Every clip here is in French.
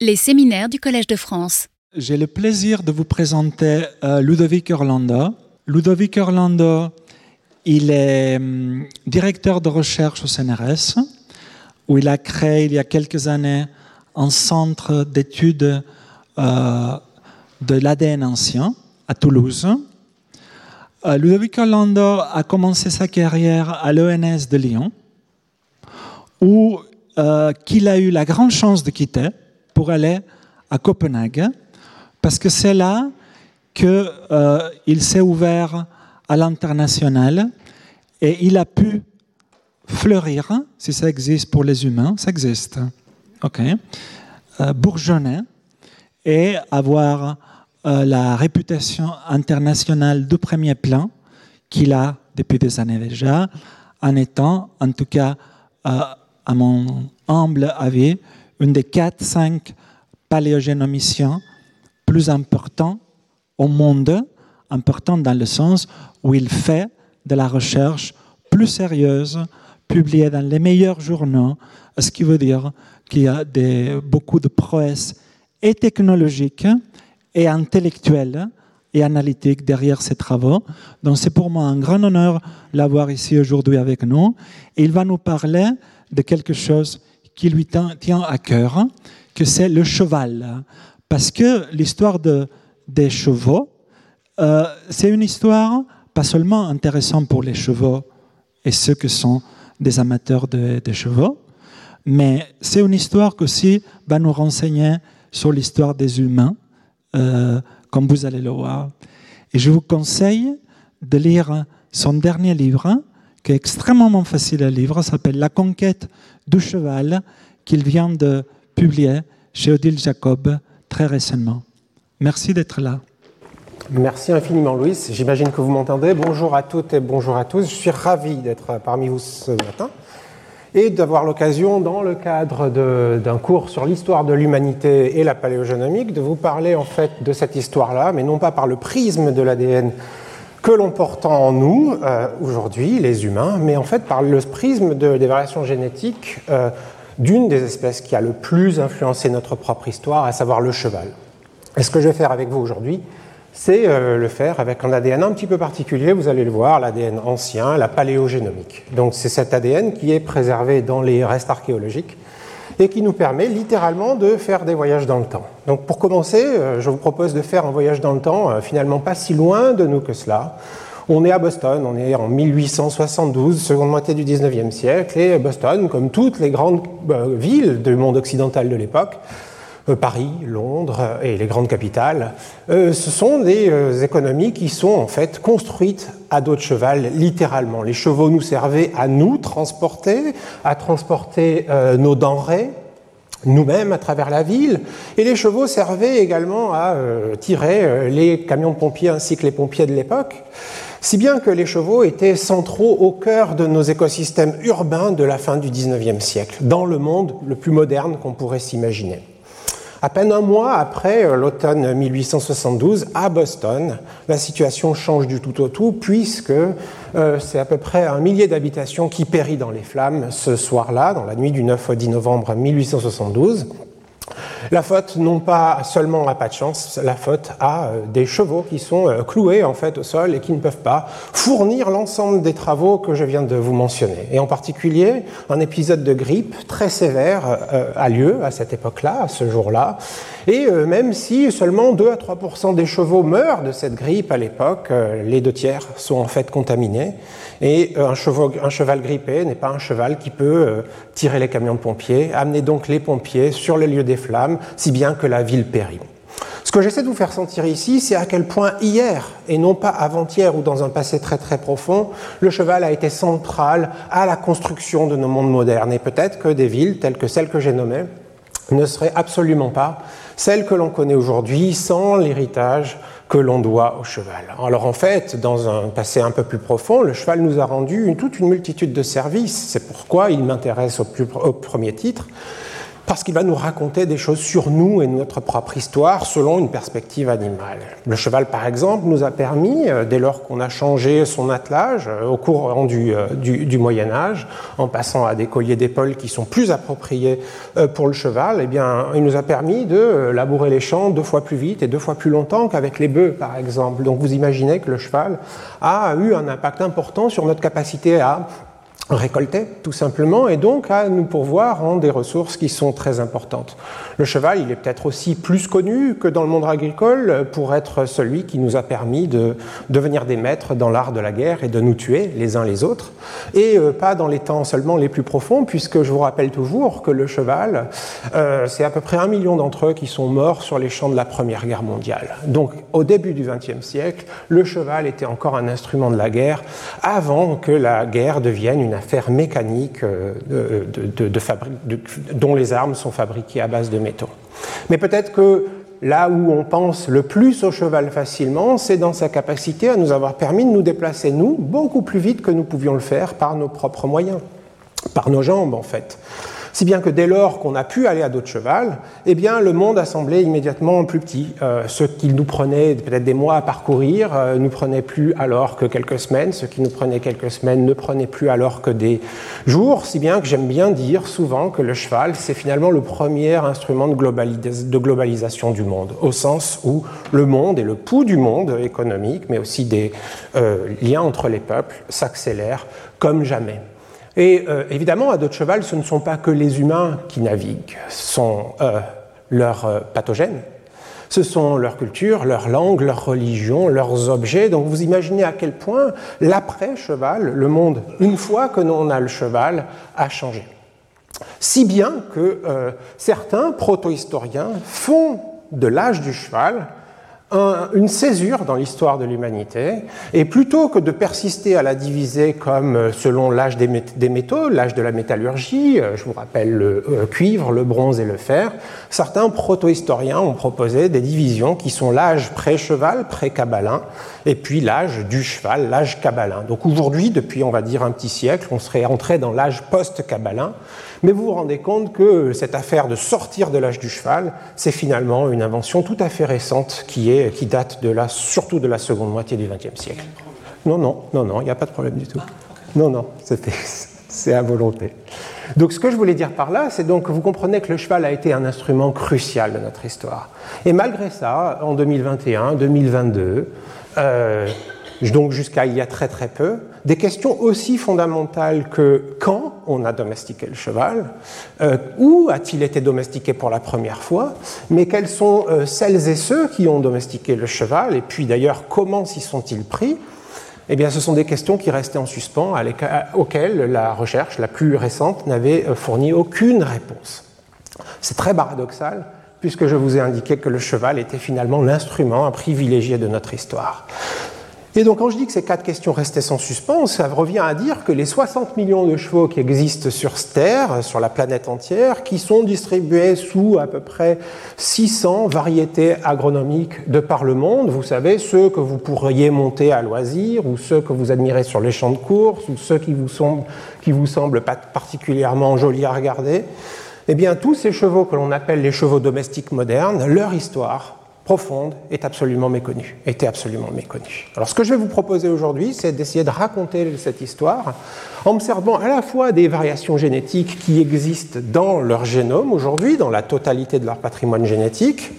Les séminaires du Collège de France. J'ai le plaisir de vous présenter euh, Ludovic Orlando. Ludovic Orlando, il est hum, directeur de recherche au CNRS, où il a créé il y a quelques années un centre d'études euh, de l'ADN ancien à Toulouse. Euh, Ludovic Orlando a commencé sa carrière à l'ENS de Lyon, où euh, qu'il a eu la grande chance de quitter pour aller à Copenhague, parce que c'est là qu'il euh, s'est ouvert à l'international et il a pu fleurir, si ça existe pour les humains, ça existe, ok, euh, bourgeonner et avoir euh, la réputation internationale de premier plan qu'il a depuis des années déjà, en étant, en tout cas, euh, à mon humble avis, une des 4-5 paléogénomiciens plus importants au monde, important dans le sens où il fait de la recherche plus sérieuse, publiée dans les meilleurs journaux, ce qui veut dire qu'il y a beaucoup de prouesses et technologiques et intellectuelles et analytiques derrière ces travaux. Donc c'est pour moi un grand honneur l'avoir ici aujourd'hui avec nous. Et il va nous parler de quelque chose qui lui tient à cœur, que c'est le cheval. Parce que l'histoire de, des chevaux, euh, c'est une histoire pas seulement intéressante pour les chevaux et ceux qui sont des amateurs de, chevaux, mais c'est une histoire qui aussi va nous renseigner sur l'histoire des humains, euh, comme vous allez le voir. Et je vous conseille de lire son dernier livre, qui est extrêmement facile à lire, s'appelle La conquête du cheval, qu'il vient de publier chez Odile Jacob très récemment. Merci d'être là. Merci infiniment, Louis. J'imagine que vous m'entendez. Bonjour à toutes et bonjour à tous. Je suis ravi d'être parmi vous ce matin et d'avoir l'occasion, dans le cadre d'un cours sur l'histoire de l'humanité et la paléogénomique, de vous parler en fait de cette histoire-là, mais non pas par le prisme de l'ADN que l'on porte en nous euh, aujourd'hui, les humains, mais en fait par le prisme des variations génétiques euh, d'une des espèces qui a le plus influencé notre propre histoire, à savoir le cheval. Et ce que je vais faire avec vous aujourd'hui, c'est euh, le faire avec un ADN un petit peu particulier, vous allez le voir, l'ADN ancien, la paléogénomique. Donc c'est cet ADN qui est préservé dans les restes archéologiques et qui nous permet littéralement de faire des voyages dans le temps. Donc pour commencer, euh, je vous propose de faire un voyage dans le temps euh, finalement pas si loin de nous que cela. On est à Boston, on est en 1872, seconde moitié du 19e siècle, et Boston, comme toutes les grandes villes du monde occidental de l'époque, euh, Paris, Londres et les grandes capitales, euh, ce sont des euh, économies qui sont en fait construites à dos de cheval, littéralement. Les chevaux nous servaient à nous transporter, à transporter nos denrées, nous-mêmes à travers la ville, et les chevaux servaient également à tirer les camions de pompiers ainsi que les pompiers de l'époque, si bien que les chevaux étaient centraux au cœur de nos écosystèmes urbains de la fin du XIXe siècle, dans le monde le plus moderne qu'on pourrait s'imaginer. À peine un mois après euh, l'automne 1872, à Boston, la situation change du tout au tout, puisque euh, c'est à peu près un millier d'habitations qui périt dans les flammes ce soir-là, dans la nuit du 9 au 10 novembre 1872. La faute non pas seulement à pas de chance, la faute à euh, des chevaux qui sont euh, cloués en fait au sol et qui ne peuvent pas fournir l'ensemble des travaux que je viens de vous mentionner. Et en particulier, un épisode de grippe très sévère euh, a lieu à cette époque-là, à ce jour-là. Et même si seulement 2 à 3 des chevaux meurent de cette grippe à l'époque, les deux tiers sont en fait contaminés. Et un, cheval, grippé n'est pas un cheval qui peut euh, tirer les camions de pompiers, amener donc les pompiers sur le lieu des flammes, si bien que la ville périt. Ce que j'essaie de vous faire sentir ici, c'est à quel point hier, et non pas avant-hier ou dans un passé très très profond, le cheval a été central à la construction de nos mondes modernes. Et peut-être que des villes telles que celles que j'ai nommées ne seraient absolument pas celles que l'on connaît aujourd'hui sans l'héritage que l'on doit au cheval. Alors en fait, dans un passé un peu plus profond, le cheval nous a rendu toute une multitude de services. C'est pourquoi il m'intéresse au, premier titre. Parce qu'il va nous raconter des choses sur nous et notre propre histoire selon une perspective animale. Le cheval, par exemple, nous a permis, euh, dès lors qu'on a changé son attelage euh, au cours du, euh, du, Moyen Âge, en passant à des colliers d'épaule qui sont plus appropriés pour le cheval, eh bien, il nous a permis de labourer les champs deux fois plus vite et deux fois plus longtemps qu'avec les bœufs, par exemple. Donc vous imaginez que le cheval a eu un impact important sur notre capacité à récolter, tout simplement, et donc à nous pourvoir en des ressources qui sont très importantes. Le cheval, il est peut-être aussi plus connu que dans le monde agricole pour être celui qui nous a permis de devenir des maîtres dans l'art de la guerre et de nous tuer les uns les autres, et euh, pas dans les temps seulement les plus profonds, puisque je vous rappelle toujours que le cheval, euh, c'est à peu près un million d'entre eux qui sont morts sur les champs de la Première Guerre mondiale. Donc au début du XXe siècle, le cheval était encore un instrument de la guerre avant que la guerre devienne une affaire mécanique euh, de, dont les armes sont fabriquées à base de mais peut-être que là où on pense le plus au cheval facilement, c'est dans sa capacité à nous avoir permis de nous déplacer, nous, beaucoup plus vite que nous pouvions le faire par nos propres moyens, par nos jambes en fait. Si bien que dès lors qu'on a pu aller à dos de cheval, eh bien, le monde a semblé immédiatement plus petit. Euh, ce qui nous prenait peut-être des mois à parcourir euh, nous prenait plus alors que quelques semaines. Ce qui nous prenait quelques semaines ne prenait plus alors que des jours. Si bien que j'aime bien dire souvent que le cheval, c'est finalement le premier instrument de, de globalisation du monde, au sens où le monde et le pouls du monde économique, mais aussi des euh, liens entre les peuples, s'accélèrent comme jamais. Et euh, évidemment, à dos de cheval, ce ne sont pas que les humains qui naviguent, ce sont euh, leurs euh, pathogènes, ce sont leur culture, leur langue, leur religion, leurs objets. Donc vous imaginez à quel point l'après-cheval, le monde, une fois que l'on a le cheval, a changé. Si bien que certains proto-historiens font de l'âge du cheval une césure dans l'histoire de l'humanité, et plutôt que de persister à la diviser comme euh, selon l'âge des métaux, l'âge de la métallurgie, euh, je vous rappelle le euh, cuivre, le bronze et le fer, certains proto-historiens ont proposé des divisions qui sont l'âge pré-cheval, pré-cabalin, et puis l'âge du cheval, l'âge cabalin. Donc aujourd'hui, depuis on va dire un petit siècle, on serait entré dans l'âge post-cabalin, mais vous vous rendez compte que cette affaire de sortir de l'âge du cheval, c'est finalement une invention tout à fait récente qui, est, qui date de la, surtout de la seconde moitié du XXe siècle. Non, non, non, non, il n'y a pas de problème du tout. Non, non, c'est à volonté. Donc ce que je voulais dire par là, c'est donc que vous comprenez que le cheval a été un instrument crucial de notre histoire. Et malgré ça, en 2021, 2022, euh, donc jusqu'à il y a très très peu, des questions aussi fondamentales que quand on a domestiqué le cheval, euh, où a-t-il été domestiqué pour la première fois, mais quels sont euh, celles et ceux qui ont domestiqué le cheval, et puis d'ailleurs comment s'y sont-ils pris? Eh bien, ce sont des questions qui restaient en suspens, auxquelles la recherche la plus récente n'avait euh, fourni aucune réponse. C'est très paradoxal, puisque je vous ai indiqué que le cheval était finalement l'instrument, un privilégié de notre histoire. Et donc quand je dis que ces quatre questions restaient sans suspens, ça revient à dire que les 60 millions de chevaux qui existent sur Terre, sur la planète entière, qui sont distribués sous à peu près 600 variétés agronomiques de par le monde, vous savez, ceux que vous pourriez monter à loisir, ou ceux que vous admirez sur les champs de course, ou ceux qui vous semblent, particulièrement jolis à regarder, eh bien tous ces chevaux que l'on appelle les chevaux domestiques modernes, leur histoire profonde est absolument méconnue, était absolument méconnue. Alors ce que je vais vous proposer aujourd'hui, c'est d'essayer de raconter cette histoire en observant à la fois des variations génétiques qui existent dans leur génome aujourd'hui, dans la totalité de leur patrimoine génétique,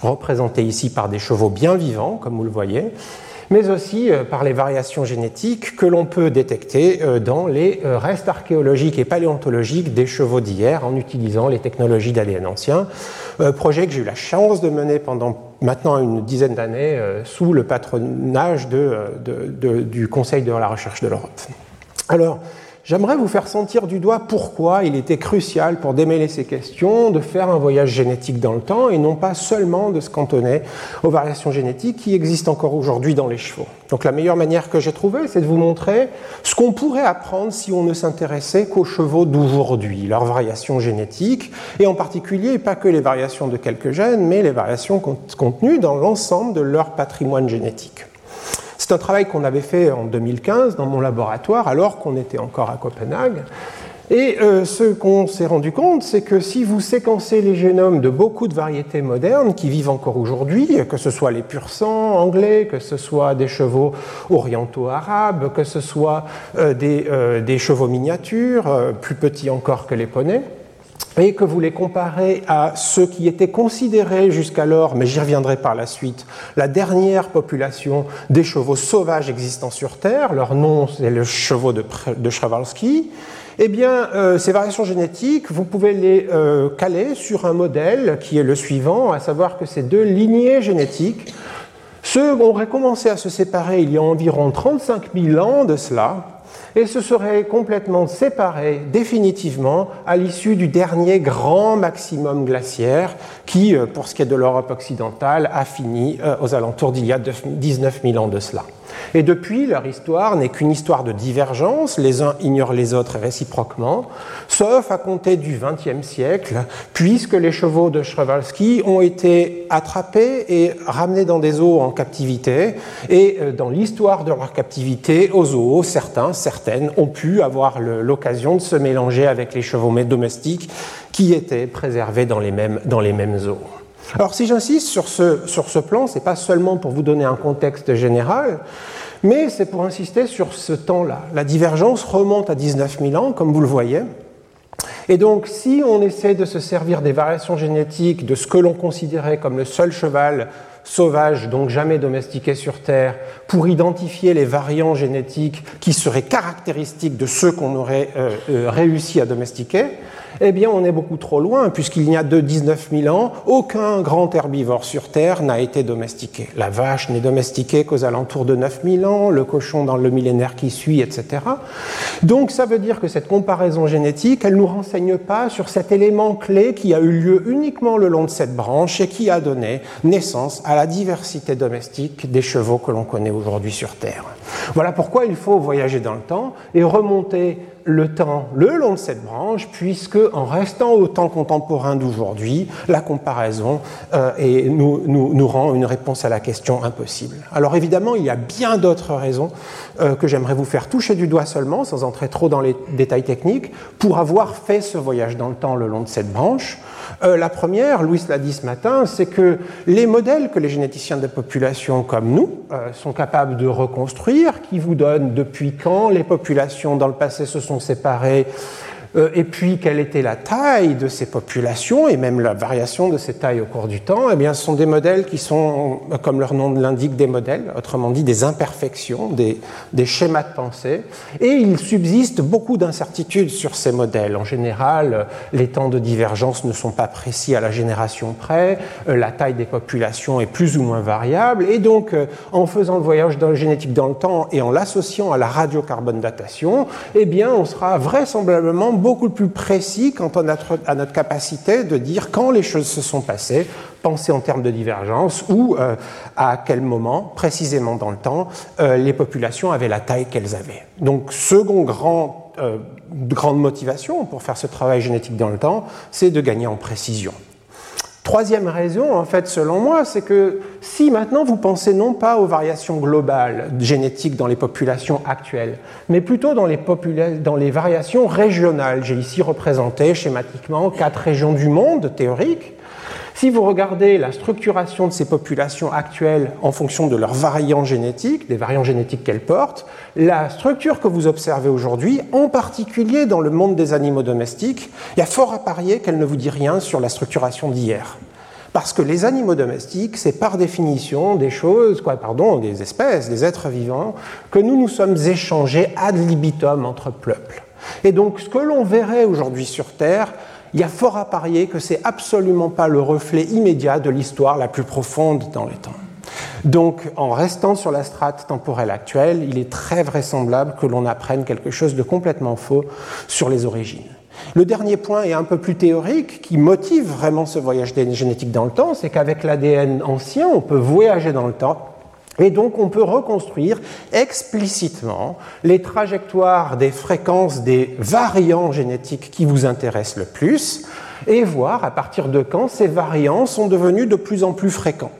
représenté ici par des chevaux bien vivants, comme vous le voyez, mais aussi euh, par les variations génétiques que l'on peut détecter euh, dans les euh, restes archéologiques et paléontologiques des chevaux d'hier en utilisant les technologies d'ADN ancien, projet que j'ai eu la chance de mener pendant maintenant une dizaine d'années sous le patronage du Conseil de la recherche de l'Europe. Alors, J'aimerais vous faire sentir du doigt pourquoi il était crucial pour démêler ces questions de faire un voyage génétique dans le temps et non pas seulement de se cantonner aux variations génétiques qui existent encore aujourd'hui dans les chevaux. Donc la meilleure manière que j'ai trouvée, c'est de vous montrer ce qu'on pourrait apprendre si on ne s'intéressait qu'aux chevaux d'aujourd'hui, leurs variations génétiques, et en particulier pas que les variations de quelques gènes, mais les variations contenues dans l'ensemble de leur patrimoine génétique. C'est un travail qu'on avait fait en 2015 dans mon laboratoire, alors qu'on était encore à Copenhague. Et euh, ce qu'on s'est rendu compte, c'est que si vous séquencez les génomes de beaucoup de variétés modernes qui vivent encore aujourd'hui, que ce soit les pur sang anglais, que ce soit des chevaux orientaux arabes, que ce soit euh, des, euh, des, chevaux miniatures, plus petits encore que les poneys, et que vous les comparez à ceux qui étaient considérés jusqu'alors, mais j'y reviendrai par la suite, la dernière population des chevaux sauvages existants sur Terre, leur nom c'est le chevaux de, de eh bien, euh, ces variations génétiques, vous pouvez les euh, caler sur un modèle qui est le suivant, à savoir que ces deux lignées génétiques, ceux auraient commencé à se séparer il y a environ 35 000 ans de cela, et se seraient complètement séparés définitivement à l'issue du dernier grand maximum glaciaire qui, euh, pour ce qui est de l'Europe occidentale, a fini aux alentours d'il y a 19 000 ans de cela. Et depuis, leur histoire n'est qu'une histoire de divergence, les uns ignorent les autres réciproquement, sauf à compter du XXe siècle, puisque les chevaux de Przewalski ont été attrapés et ramenés dans des eaux en captivité, et euh, dans l'histoire de leur captivité aux zoos, certains, certaines ont pu avoir l'occasion de se mélanger avec les chevaux domestiques qui étaient préservés dans les mêmes, dans les mêmes eaux. Alors si j'insiste sur ce, sur ce plan, ce n'est pas seulement pour vous donner un contexte général, mais c'est pour insister sur ce temps-là. La divergence remonte à 19 000 ans, comme vous le voyez. Et donc, si on essaie de se servir des variations génétiques de ce que l'on considérait comme le seul cheval sauvage, donc jamais domestiqué sur Terre, pour identifier les variants génétiques qui seraient caractéristiques de ceux qu'on aurait euh, euh, réussi à domestiquer, eh bien on est beaucoup trop loin, puisqu'il n'y a de 19 000 ans, aucun grand herbivore sur Terre n'a été domestiqué. La vache n'est domestiquée qu'aux alentours de 9 000 ans, le cochon dans le millénaire qui suit, etc. Donc ça veut dire que cette comparaison génétique, elle ne nous renseigne pas sur cet élément clé qui a eu lieu uniquement le long de cette branche et qui a donné naissance à la diversité domestique des chevaux que l'on connaît aujourd'hui sur Terre. Voilà pourquoi il faut voyager dans le temps et remonter le temps le long de cette branche, puisque en restant au temps contemporain d'aujourd'hui, la comparaison euh, nous, rend une réponse à la question impossible. Alors évidemment, il y a bien d'autres raisons euh, que j'aimerais vous faire toucher du doigt seulement, sans entrer trop dans les détails techniques, pour avoir fait ce voyage dans le temps le long de cette branche. Euh, la première, Louis l'a dit ce matin, c'est que les modèles que les généticiens de population comme nous sont capables de reconstruire, qui vous donnent depuis quand les populations dans le passé se sont séparés euh, et puis quelle était la taille de ces populations et même la variation de ces tailles au cours du temps, eh bien, ce sont des modèles qui sont, comme leur nom l'indique, des modèles, autrement dit des imperfections, des, schémas de pensée, et il subsiste beaucoup d'incertitudes sur ces modèles. En général, les temps de divergence ne sont pas précis à la génération près, euh, la taille des populations est plus ou moins variable, et donc euh, en faisant le voyage génétique dans le temps et en l'associant à la radiocarbone datation, eh bien, on sera vraisemblablement beaucoup plus précis quant à notre, notre, capacité de dire quand les choses se sont passées, penser en termes de divergence ou euh, à quel moment, précisément dans le temps, euh, les populations avaient la taille qu'elles avaient. Donc, second grand, euh, grande motivation pour faire ce travail génétique dans le temps, c'est de gagner en précision. Troisième raison, en fait, selon moi, c'est que si maintenant vous pensez non pas aux variations globales génétiques dans les populations actuelles, mais plutôt dans les, variations régionales, j'ai ici représenté schématiquement quatre régions du monde théoriques, si vous regardez la structuration de ces populations actuelles en fonction de leurs variants génétiques, des variants génétiques qu'elles portent, la structure que vous observez aujourd'hui, en particulier dans le monde des animaux domestiques, il y a fort à parier qu'elle ne vous dit rien sur la structuration d'hier. Parce que les animaux domestiques, c'est par définition des choses, quoi, pardon, des espèces, des êtres vivants, que nous nous sommes échangés ad libitum entre peuples. Et donc, ce que l'on verrait aujourd'hui sur Terre, il y a fort à parier que c'est absolument pas le reflet immédiat de l'histoire la plus profonde dans les temps. Donc, en restant sur la strate temporelle actuelle, il est très vraisemblable que l'on apprenne quelque chose de complètement faux sur les origines. Le dernier point est un peu plus théorique, qui motive vraiment ce voyage génétique dans le temps, c'est qu'avec l'ADN ancien, on peut voyager dans le temps et donc on peut reconstruire explicitement les trajectoires des fréquences des variants génétiques qui vous intéressent le plus et voir à partir de quand ces variants sont devenus de plus en plus fréquents.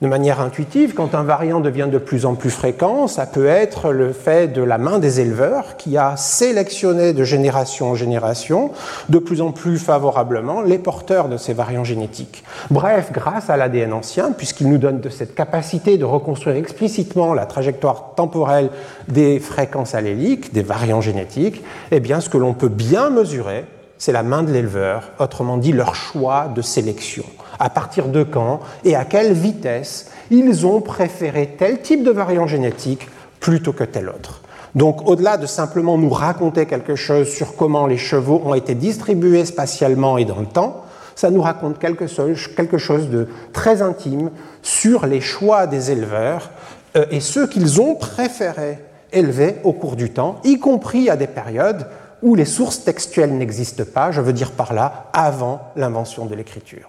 De manière intuitive, quand un variant devient de plus en plus fréquent, ça peut être le fait de la main des éleveurs qui a sélectionné de génération en génération de plus en plus favorablement les porteurs de ces variants génétiques. Bref, grâce à l'ADN ancien, puisqu'il nous donne de cette capacité de reconstruire explicitement la trajectoire temporelle des fréquences alléliques, des variants génétiques, eh bien, ce que l'on peut bien mesurer, c'est la main de l'éleveur, autrement dit leur choix de sélection à partir de quand et à quelle vitesse ils ont préféré tel type de variant génétique plutôt que tel autre. Donc au-delà de simplement nous raconter quelque chose sur comment les chevaux ont été distribués spatialement et dans le temps, ça nous raconte quelque chose, de très intime sur les choix des éleveurs euh, et ceux qu'ils ont préféré élever au cours du temps, y compris à des périodes où les sources textuelles n'existent pas, je veux dire par là, avant l'invention de l'écriture.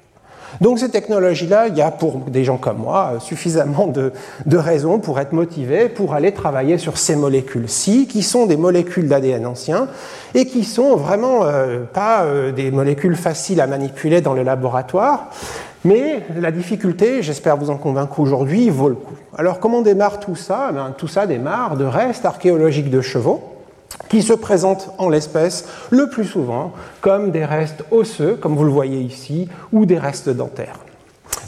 Donc ces technologies-là, il y a pour des gens comme moi suffisamment de, raisons pour être motivés pour aller travailler sur ces molécules-ci, qui sont des molécules d'ADN ancien et qui sont vraiment euh, pas euh, des molécules faciles à manipuler dans le laboratoire. Mais la difficulté, j'espère vous en convaincre aujourd'hui, vaut le coup. Alors comment démarre tout ça? Eh Tout ça démarre de restes archéologiques de chevaux qui se présentent en l'espèce le plus souvent comme des restes osseux, comme vous le voyez ici, ou des restes dentaires.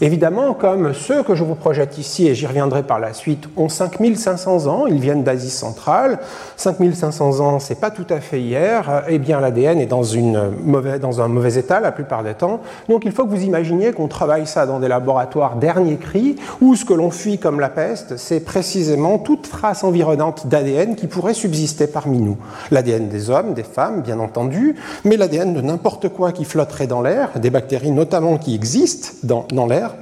Évidemment, comme ceux que je vous projette ici, et j'y reviendrai par la suite, ont 5500 ans, ils viennent d'Asie centrale. 5500 ans, c'est pas tout à fait hier. Eh bien, l'ADN est dans, un mauvais état la plupart des temps. Donc, il faut que vous imaginiez qu'on travaille ça dans des laboratoires dernier cri, où ce que l'on fuit comme la peste, c'est précisément toute trace environnante d'ADN qui pourrait subsister parmi nous. L'ADN des hommes, des femmes, bien entendu, mais l'ADN de n'importe quoi qui flotterait dans l'air, des bactéries notamment qui existent dans l'air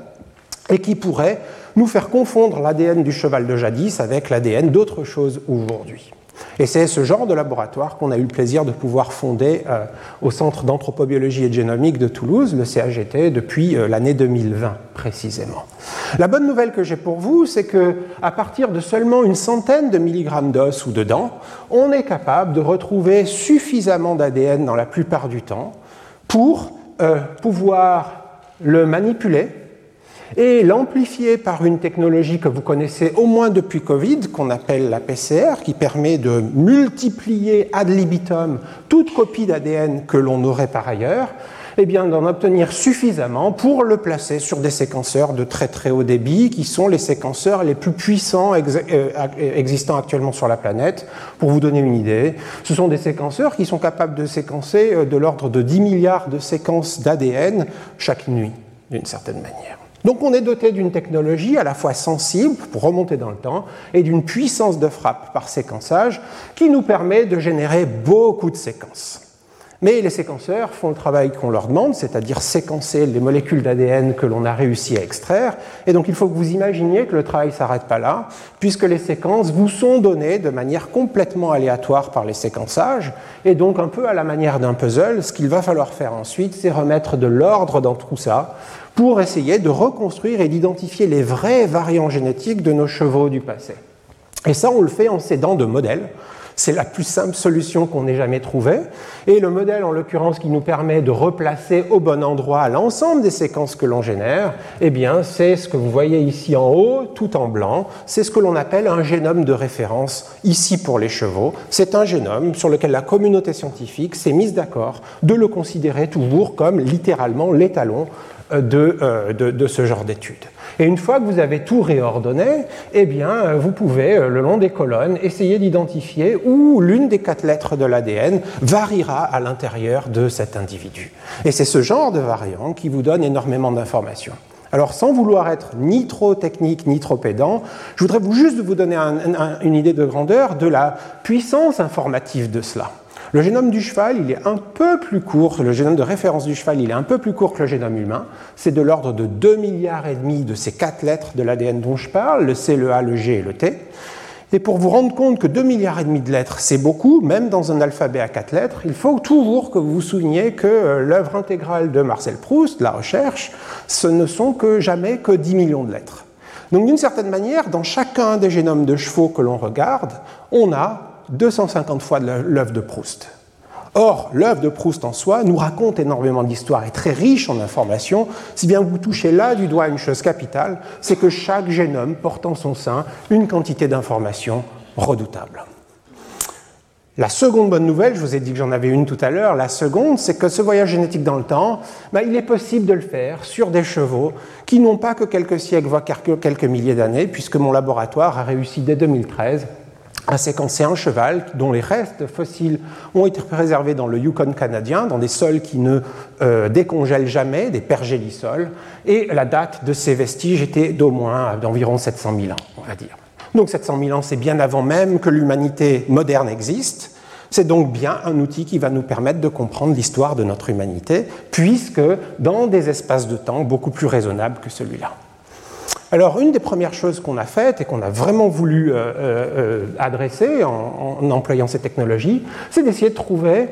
et qui pourrait nous faire confondre l'ADN du cheval de jadis avec l'ADN d'autres choses aujourd'hui. Et c'est ce genre de laboratoire qu'on a eu le plaisir de pouvoir fonder euh, au Centre d'anthropobiologie et génomique de Toulouse, le CAGT, depuis euh, l'année 2020 précisément. La bonne nouvelle que j'ai pour vous, c'est que à partir de seulement une centaine de milligrammes d'os ou de dents, on est capable de retrouver suffisamment d'ADN dans la plupart du temps pour euh, pouvoir le manipuler et l'amplifier par une technologie que vous connaissez au moins depuis Covid, qu'on appelle la PCR, qui permet de multiplier ad libitum toute copie d'ADN que l'on aurait par ailleurs, et eh bien d'en obtenir suffisamment pour le placer sur des séquenceurs de très très haut débit, qui sont les séquenceurs les plus puissants euh, existants actuellement sur la planète. Pour vous donner une idée, ce sont des séquenceurs qui sont capables de séquencer euh, de l'ordre de 10 milliards de séquences d'ADN chaque nuit, d'une certaine manière. Donc on est doté d'une technologie à la fois sensible pour remonter dans le temps et d'une puissance de frappe par séquençage qui nous permet de générer beaucoup de séquences. Mais les séquenceurs font le travail qu'on leur demande, c'est-à-dire séquencer les molécules d'ADN que l'on a réussi à extraire. Et donc il faut que vous imaginiez que le travail ne s'arrête pas là, puisque les séquences vous sont données de manière complètement aléatoire par les séquençages. Et donc un peu à la manière d'un puzzle, ce qu'il va falloir faire ensuite, c'est remettre de l'ordre dans tout ça pour essayer de reconstruire et d'identifier les vrais variants génétiques de nos chevaux du passé. Et ça, on le fait en s'aidant de modèles. C'est la plus simple solution qu'on ait jamais trouvée. Et le modèle, en l'occurrence, qui nous permet de replacer au bon endroit l'ensemble des séquences que l'on génère, eh bien, c'est ce que vous voyez ici en haut, tout en blanc. C'est ce que l'on appelle un génome de référence, ici pour les chevaux. C'est un génome sur lequel la communauté scientifique s'est mise d'accord de le considérer toujours comme littéralement l'étalon euh, de, ce genre d'études. Et une fois que vous avez tout réordonné, eh bien, euh, vous pouvez, euh, le long des colonnes, essayer d'identifier où l'une des quatre lettres de l'ADN variera à l'intérieur de cet individu. Et c'est ce genre de variant qui vous donne énormément d'informations. Alors, sans vouloir être ni trop technique ni trop pédant, je voudrais juste vous donner une idée de grandeur de la puissance informative de cela. Le génome du cheval, il est un peu plus court, le génome de référence du cheval, il est un peu plus court que le génome humain. C'est de l'ordre de 2 milliards et demi de ces quatre lettres de l'ADN dont je parle, le C, le A, le G et le T. Et pour vous rendre compte que 2 milliards et demi de lettres, c'est beaucoup, même dans un alphabet à quatre lettres, il faut toujours que vous vous souveniez que euh, l'œuvre intégrale de Marcel Proust, la recherche, ce ne sont que jamais que 10 millions de lettres. Donc d'une certaine manière, dans chacun des génomes de chevaux que l'on regarde, on a 250 fois l'œuvre de Proust. Or, l'œuvre de Proust en soi nous raconte énormément d'histoires et très riche en informations, si bien vous touchez là du doigt une chose capitale, c'est que chaque génome porte en son sein une quantité d'informations redoutable. La seconde bonne nouvelle, je vous ai dit que j'en avais une tout à l'heure, la seconde, c'est que ce voyage génétique dans le temps, ben, il est possible de le faire sur des chevaux qui n'ont pas que quelques siècles, voire quelques milliers d'années, puisque mon laboratoire a réussi dès 2013 à séquencer un cheval dont les restes fossiles ont été préservés dans le Yukon canadien, dans des sols qui ne euh, décongèlent jamais, des pergélisols, et la date de ces vestiges était d'au moins d'environ 700 000 ans, on va dire. Donc 700 000 ans, c'est bien avant même que l'humanité moderne existe. C'est donc bien un outil qui va nous permettre de comprendre l'histoire de notre humanité, puisque dans des espaces de temps beaucoup plus raisonnables que celui-là. Alors, une des premières choses qu'on a faites et qu'on a vraiment voulu euh, euh, euh, adresser en, employant ces technologies, c'est d'essayer de trouver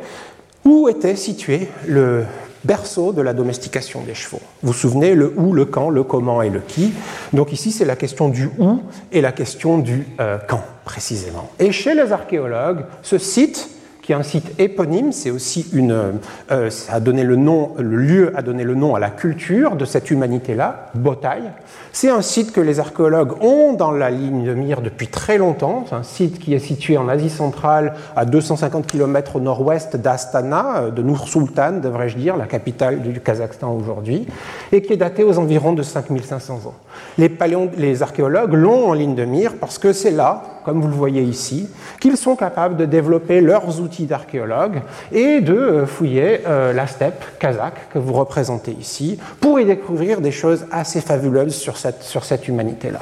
où était situé le berceau de la domestication des chevaux. Vous vous souvenez, le où, le quand, le comment et le qui. Donc ici, c'est la question du où et la question du quand, précisément. Et chez les archéologues, ce site qui est un site éponyme, c'est aussi une, euh, a donné le nom, le lieu a donné le nom à la culture de cette humanité-là, Botaï. C'est un site que les archéologues ont dans la ligne de mire depuis très longtemps. C'est un site qui est situé en Asie centrale, à 250 km au nord-ouest d'Astana, euh, de Nur-Sultan, devrais-je dire, la capitale du Kazakhstan aujourd'hui, et qui est daté aux environs de 5500 ans. Les, paléon, les archéologues l'ont en ligne de mire parce que c'est là, comme vous le voyez ici, qu'ils sont capables de développer leurs outils d'archéologues et de euh, fouiller euh, la steppe kazakh que vous représentez ici pour y découvrir des choses assez fabuleuses sur cette, sur cette humanité-là.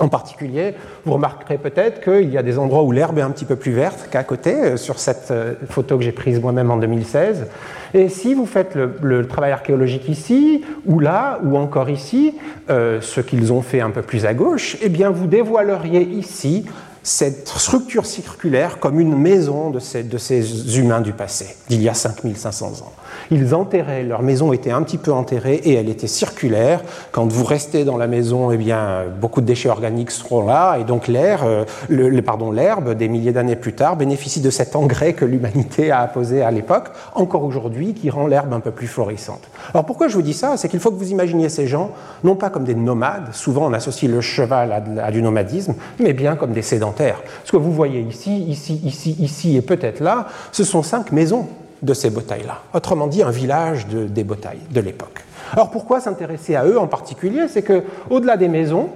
En particulier, vous remarquerez peut-être qu'il y a des endroits où l'herbe est un petit peu plus verte qu'à côté, euh, sur cette photo que j'ai prise moi-même en 2016. Et si vous faites le, travail archéologique ici, ou là, ou encore ici, ce qu'ils ont fait un peu plus à gauche, eh bien vous dévoileriez ici cette structure circulaire comme une maison de ces, humains du passé, d'il y a 5500 ans. Ils enterraient, leur maison était un petit peu enterrée et elle était circulaire. Quand vous restez dans la maison, eh bien, beaucoup de déchets organiques seront là et donc l'air, euh, le, pardon, l'herbe, des milliers d'années plus tard, bénéficie de cet engrais que l'humanité a apposé à l'époque, encore aujourd'hui, qui rend l'herbe un peu plus florissante. Alors pourquoi je vous dis ça? C'est qu'il faut que vous imaginiez ces gens, non pas comme des nomades, souvent on associe le cheval à, à du nomadisme, mais bien comme des sédentaires. Ce que vous voyez ici, ici, ici, ici et peut-être là, ce sont cinq maisons de ces batailles-là. Autrement dit, un village de, des batailles de l'époque. Alors pourquoi s'intéresser à eux en particulier? C'est que au-delà des maisons,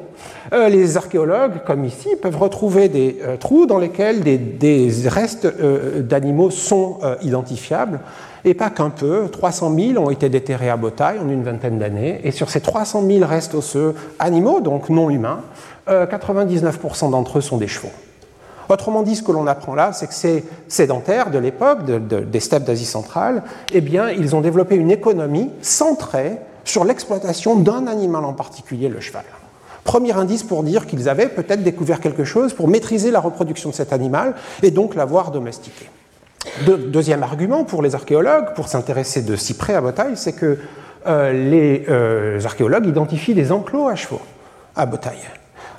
euh, les archéologues, comme ici, peuvent retrouver des euh, trous dans lesquels des, restes euh, d'animaux sont identifiables, et pas qu'un peu. 300 000 ont été déterrés à Botaille en une vingtaine d'années, et sur ces 300 000 restes osseux animaux, donc non humains, 99% d'entre eux sont des chevaux. Autrement dit, ce que l'on apprend là, c'est que ces sédentaires de l'époque, de, de, des steppes d'Asie centrale, eh bien, ils ont développé une économie centrée sur l'exploitation d'un animal en particulier, le cheval. Premier indice pour dire qu'ils avaient peut-être découvert quelque chose pour maîtriser la reproduction de cet animal et donc l'avoir domestiqué. De, deuxième argument pour les archéologues, pour s'intéresser de si près à Botaille, c'est que euh, les euh, archéologues identifient des enclos à chevaux à Botaille.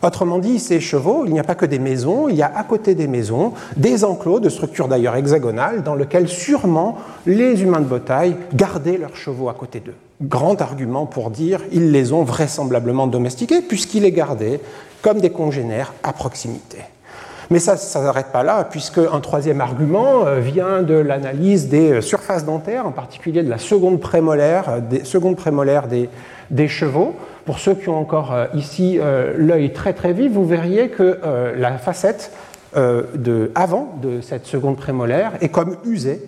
Autrement dit, ces chevaux, il n'y a pas que des maisons, il y a à côté des maisons des enclos de structure d'ailleurs hexagonale dans lesquels sûrement les humains de Botaille gardaient leurs chevaux à côté d'eux. Grand argument pour dire ils les ont vraisemblablement domestiqués puisqu'ils les gardaient comme des congénères à proximité. Mais ça ne s'arrête pas là, puisque un troisième argument euh, vient de l'analyse des euh, surfaces dentaires, en particulier de la seconde prémolaire, euh, des, chevaux. Pour ceux qui ont encore euh, ici euh, l'œil très très vif, vous verriez que euh, la facette de, avant de cette seconde prémolaire est comme usée.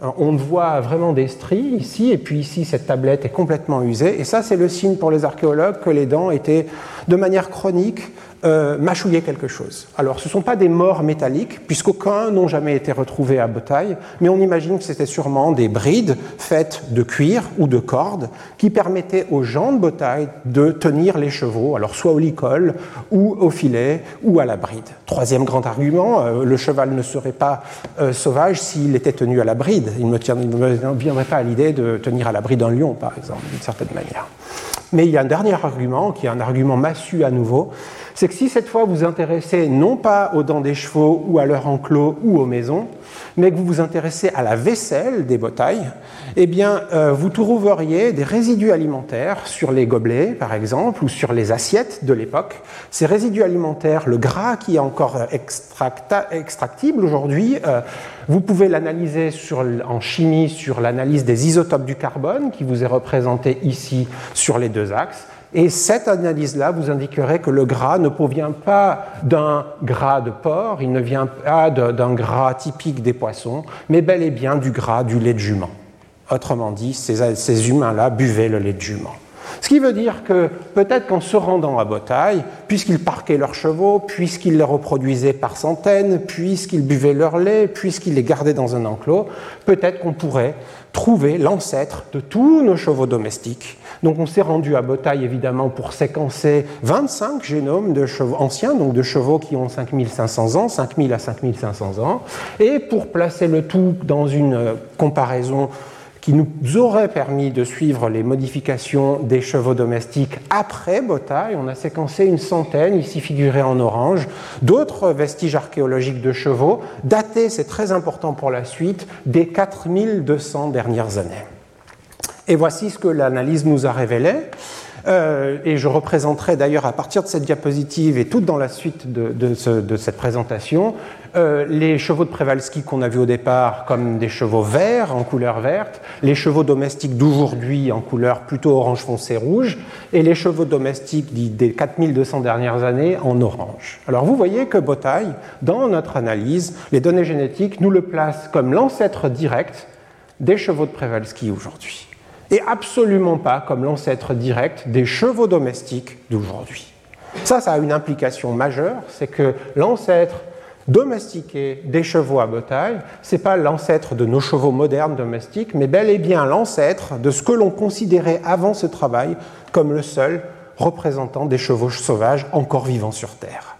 On voit vraiment des stries ici, et puis ici cette tablette est complètement usée. Et ça, c'est le signe pour les archéologues que les dents étaient de manière chronique euh, mâchouiller quelque chose. Alors, ce ne sont pas des morts métalliques, puisqu'aucun n'ont jamais été retrouvés à Botaille, mais on imagine que c'était sûrement des brides faites de cuir ou de cordes qui permettaient aux gens de Botaille de tenir les chevaux, alors soit au licol ou au filet ou à la bride. Troisième grand argument, euh, le cheval ne serait pas euh, sauvage s'il était tenu à la bride. Il ne me viendrait pas à l'idée de tenir à la bride un lion, par exemple, d'une certaine manière. Mais il y a un dernier argument, qui est un argument massu à nouveau, c'est que si cette fois vous vous intéressez non pas aux dents des chevaux ou à leur enclos ou aux maisons, mais que vous vous intéressez à la vaisselle des botailles, eh bien, euh, vous trouveriez des résidus alimentaires sur les gobelets, par exemple, ou sur les assiettes de l'époque. Ces résidus alimentaires, le gras qui est encore extractible aujourd'hui, euh, vous pouvez l'analyser en chimie sur l'analyse des isotopes du carbone, qui vous est représenté ici sur les deux axes. Et cette analyse-là vous indiquerait que le gras ne provient pas d'un gras de porc, il ne vient pas d'un gras typique des poissons, mais bel et bien du gras du lait de jument. Autrement dit, ces, humains-là buvaient le lait de jument. Ce qui veut dire que peut-être qu'en se rendant à Botaille, puisqu'ils parquaient leurs chevaux, puisqu'ils les reproduisaient par centaines, puisqu'ils buvaient leur lait, puisqu'ils les gardaient dans un enclos, peut-être qu'on pourrait trouver l'ancêtre de tous nos chevaux domestiques. Donc on s'est rendu à Botaille évidemment pour séquencer 25 génomes de chevaux anciens, donc de chevaux qui ont 5500 ans, 5000 à 5500 ans, et pour placer le tout dans une comparaison qui nous aurait permis de suivre les modifications des chevaux domestiques après Botaille. On a séquencé une centaine, ici figurées en orange, d'autres vestiges archéologiques de chevaux, datés, c'est très important pour la suite, des 4200 dernières années. Et voici ce que l'analyse nous a révélé. Euh, et je représenterai d'ailleurs à partir de cette diapositive et tout dans la suite de, cette présentation euh, les chevaux de Przewalski qu'on a vus au départ comme des chevaux verts en couleur verte, les chevaux domestiques d'aujourd'hui en couleur plutôt orange foncé rouge et les chevaux domestiques des 4200 dernières années en orange. Alors vous voyez que Botaille, dans notre analyse, les données génétiques nous le placent comme l'ancêtre direct des chevaux de Przewalski aujourd'hui et absolument pas comme l'ancêtre direct des chevaux domestiques d'aujourd'hui. Ça, ça a une implication majeure, c'est que l'ancêtre domestiqué des chevaux à botaille, ce n'est pas l'ancêtre de nos chevaux modernes domestiques, mais bel et bien l'ancêtre de ce que l'on considérait avant ce travail comme le seul représentant des chevaux sauvages encore vivants sur Terre.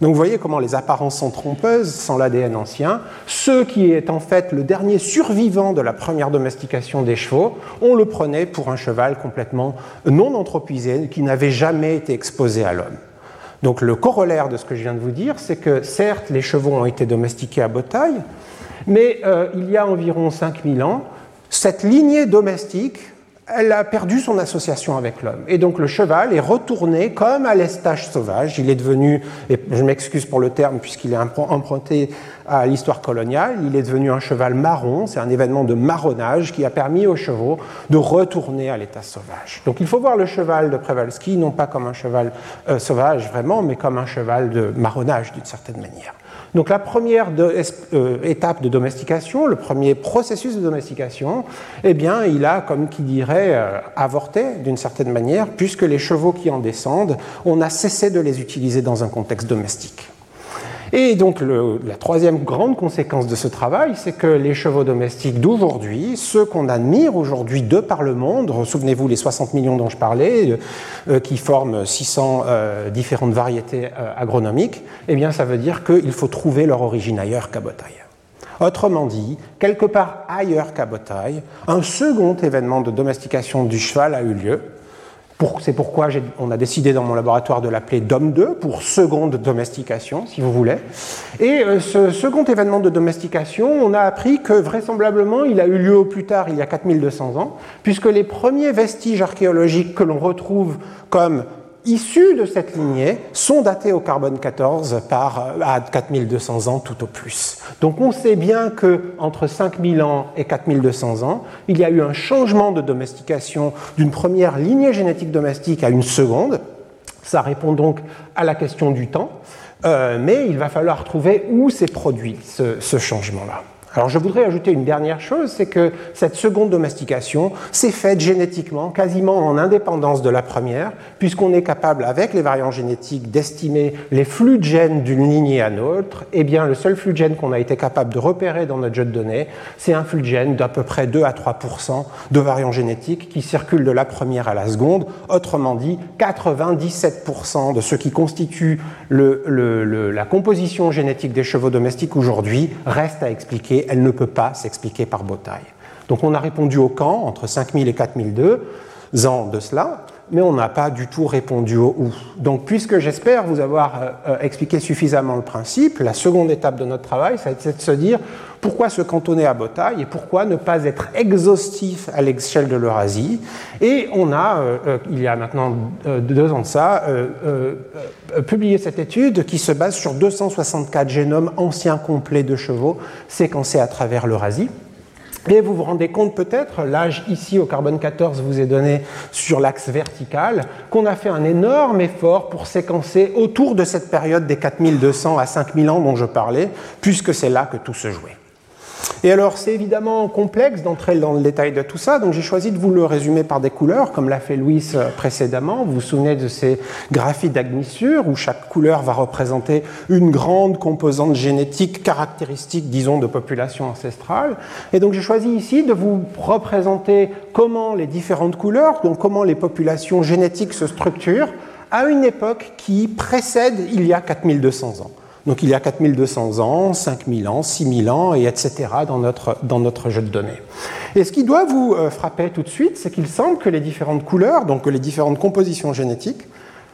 Donc vous voyez comment les apparences sont trompeuses sans l'ADN ancien. Ce qui est en fait le dernier survivant de la première domestication des chevaux, on le prenait pour un cheval complètement non anthropisé, qui n'avait jamais été exposé à l'homme. Donc le corollaire de ce que je viens de vous dire, c'est que certes les chevaux ont été domestiqués à taille, mais euh, il y a environ 5000 ans, cette lignée domestique elle a perdu son association avec l'homme. Et donc le cheval est retourné comme à l'estage sauvage. Il est devenu, et je m'excuse pour le terme puisqu'il est emprunté à l'histoire coloniale, il est devenu un cheval marron. C'est un événement de marronnage qui a permis aux chevaux de retourner à l'état sauvage. Donc il faut voir le cheval de Przewalski non pas comme un cheval euh, sauvage vraiment, mais comme un cheval de marronnage d'une certaine manière. Donc la première euh, étape de domestication, le premier processus de domestication, eh bien, il a, comme qui dirait, euh, avorté d'une certaine manière, puisque les chevaux qui en descendent, on a cessé de les utiliser dans un contexte domestique. Et donc la troisième grande conséquence de ce travail, c'est que les chevaux domestiques d'aujourd'hui, ceux qu'on admire aujourd'hui de par le monde, souvenez-vous les 60 millions dont je parlais, euh, qui forment 600 euh, différentes variétés euh, agronomiques, eh bien ça veut dire qu'il faut trouver leur origine ailleurs qu'à Botaille. Autrement dit, quelque part ailleurs qu'à Botaille, un second événement de domestication du cheval a eu lieu, c'est pourquoi on a décidé dans mon laboratoire de l'appeler DOM2 pour seconde domestication, si vous voulez. Et euh, ce second événement de domestication, on a appris que vraisemblablement il a eu lieu au plus tard, il y a 4200 ans, puisque les premiers vestiges archéologiques que l'on retrouve comme issus de cette lignée sont datés au carbone 14 par, euh, à 4200 ans tout au plus. Donc on sait bien que entre 5000 ans et 4200 ans, il y a eu un changement de domestication d'une première lignée génétique domestique à une seconde. Ça répond donc à la question du temps, euh, mais il va falloir trouver où s'est produit ce changement-là. Alors je voudrais ajouter une dernière chose, c'est que cette seconde domestication s'est faite génétiquement, quasiment en indépendance de la première, puisqu'on est capable, avec les variants génétiques, d'estimer les flux de gènes d'une lignée à l'autre. Eh bien, le seul flux de gènes qu'on a été capable de repérer dans notre jeu de données, c'est un flux de gènes d'à peu près 2 à 3% de variants génétiques qui circulent de la première à la seconde. Autrement dit, 97% de ce qui constitue la composition génétique des chevaux domestiques aujourd'hui reste à expliquer elle ne peut pas s'expliquer par Botaille. Donc on a répondu au camp entre 5000 et 4002 ans de cela. Mais on n'a pas du tout répondu au où. Donc, puisque j'espère vous avoir euh, euh, expliqué suffisamment le principe, la seconde étape de notre travail, c'est de se dire pourquoi se cantonner à Botaille et pourquoi ne pas être exhaustif à l'échelle de l'Eurasie. Et on a, euh, il y a maintenant deux ans de ça, publié cette étude qui se base sur 264 génomes anciens complets de chevaux séquencés à travers l'Eurasie. Et vous vous rendez compte peut-être, l'âge ici au carbone 14 vous est donné sur l'axe vertical, qu'on a fait un énorme effort pour séquencer autour de cette période des 4200 à 5000 ans dont je parlais, puisque c'est là que tout se jouait. Et alors, c'est évidemment complexe d'entrer dans le détail de tout ça, donc j'ai choisi de vous le résumer par des couleurs, comme l'a fait Louis euh, précédemment. Vous vous souvenez de ces graphies d'agnissure, où chaque couleur va représenter une grande composante génétique caractéristique, disons, de population ancestrale. Et donc, j'ai choisi ici de vous représenter comment les différentes couleurs, donc comment les populations génétiques se structurent à une époque qui précède il y a 4200 ans. Donc il y a 4200 ans, 5000 ans, 6000 ans, et etc. dans notre, dans notre jeu de données. Et ce qui doit vous euh, frapper tout de suite, c'est qu'il semble que les différentes couleurs, donc les différentes compositions génétiques,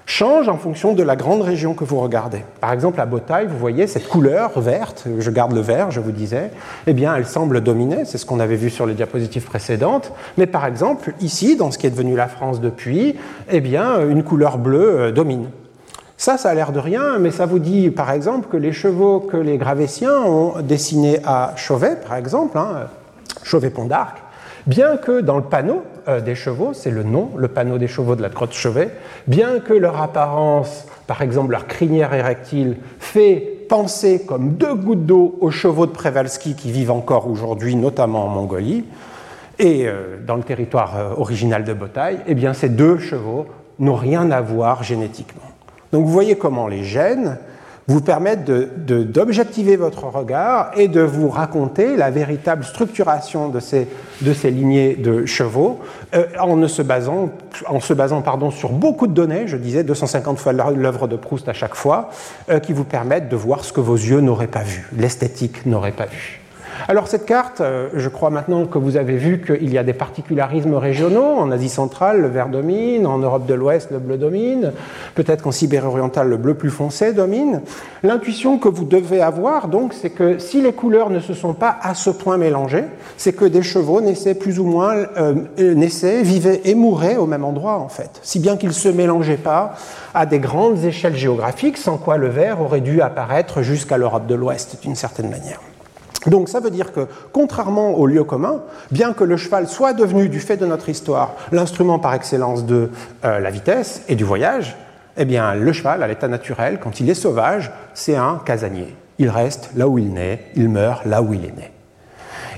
changent en fonction de la grande région que vous regardez. Par exemple, à Botaille, vous voyez cette couleur verte, je garde le vert, je vous disais, eh bien, elle semble dominer, c'est ce qu'on avait vu sur les diapositives précédentes, mais par exemple, ici, dans ce qui est devenu la France depuis, eh bien, une couleur bleue euh, domine. Ça, ça a l'air de rien, mais ça vous dit par exemple que les chevaux que les Gravétiens ont dessinés à Chauvet, par exemple, hein, Chauvet-Pont d'Arc, bien que dans le panneau euh, des chevaux, c'est le nom, le panneau des chevaux de la grotte Chauvet, bien que leur apparence, par exemple leur crinière érectile, fait penser comme deux gouttes d'eau aux chevaux de Przewalski qui vivent encore aujourd'hui, notamment en Mongolie, et euh, dans le territoire euh, original de Botaille, eh bien ces deux chevaux n'ont rien à voir génétiquement. Donc vous voyez comment les gènes vous permettent d'objectiver votre regard et de vous raconter la véritable structuration de ces, de ces lignées de chevaux euh, en, se basant, en se basant pardon, sur beaucoup de données, je disais 250 fois l'œuvre de Proust à chaque fois, euh, qui vous permettent de voir ce que vos yeux n'auraient pas vu, l'esthétique n'aurait pas vu. Alors cette carte, euh, je crois maintenant que vous avez vu qu'il y a des particularismes régionaux. En Asie centrale, le vert domine, en Europe de l'Ouest, le bleu domine, peut-être qu'en Sibérie orientale, le bleu plus foncé domine. L'intuition que vous devez avoir, donc, c'est que si les couleurs ne se sont pas à ce point mélangées, c'est que des chevaux naissaient plus ou moins, euh, naissaient, vivaient et mouraient au même endroit, en fait. Si bien qu'ils ne se mélangeaient pas à des grandes échelles géographiques, sans quoi le vert aurait dû apparaître jusqu'à l'Europe de l'Ouest, d'une certaine manière. Donc ça veut dire que, contrairement au lieu commun, bien que le cheval soit devenu, du fait de notre histoire, l'instrument par excellence de euh, la vitesse et du voyage, eh bien le cheval, à l'état naturel, quand il est sauvage, c'est un casanier. Il reste là où il naît, il meurt là où il est né.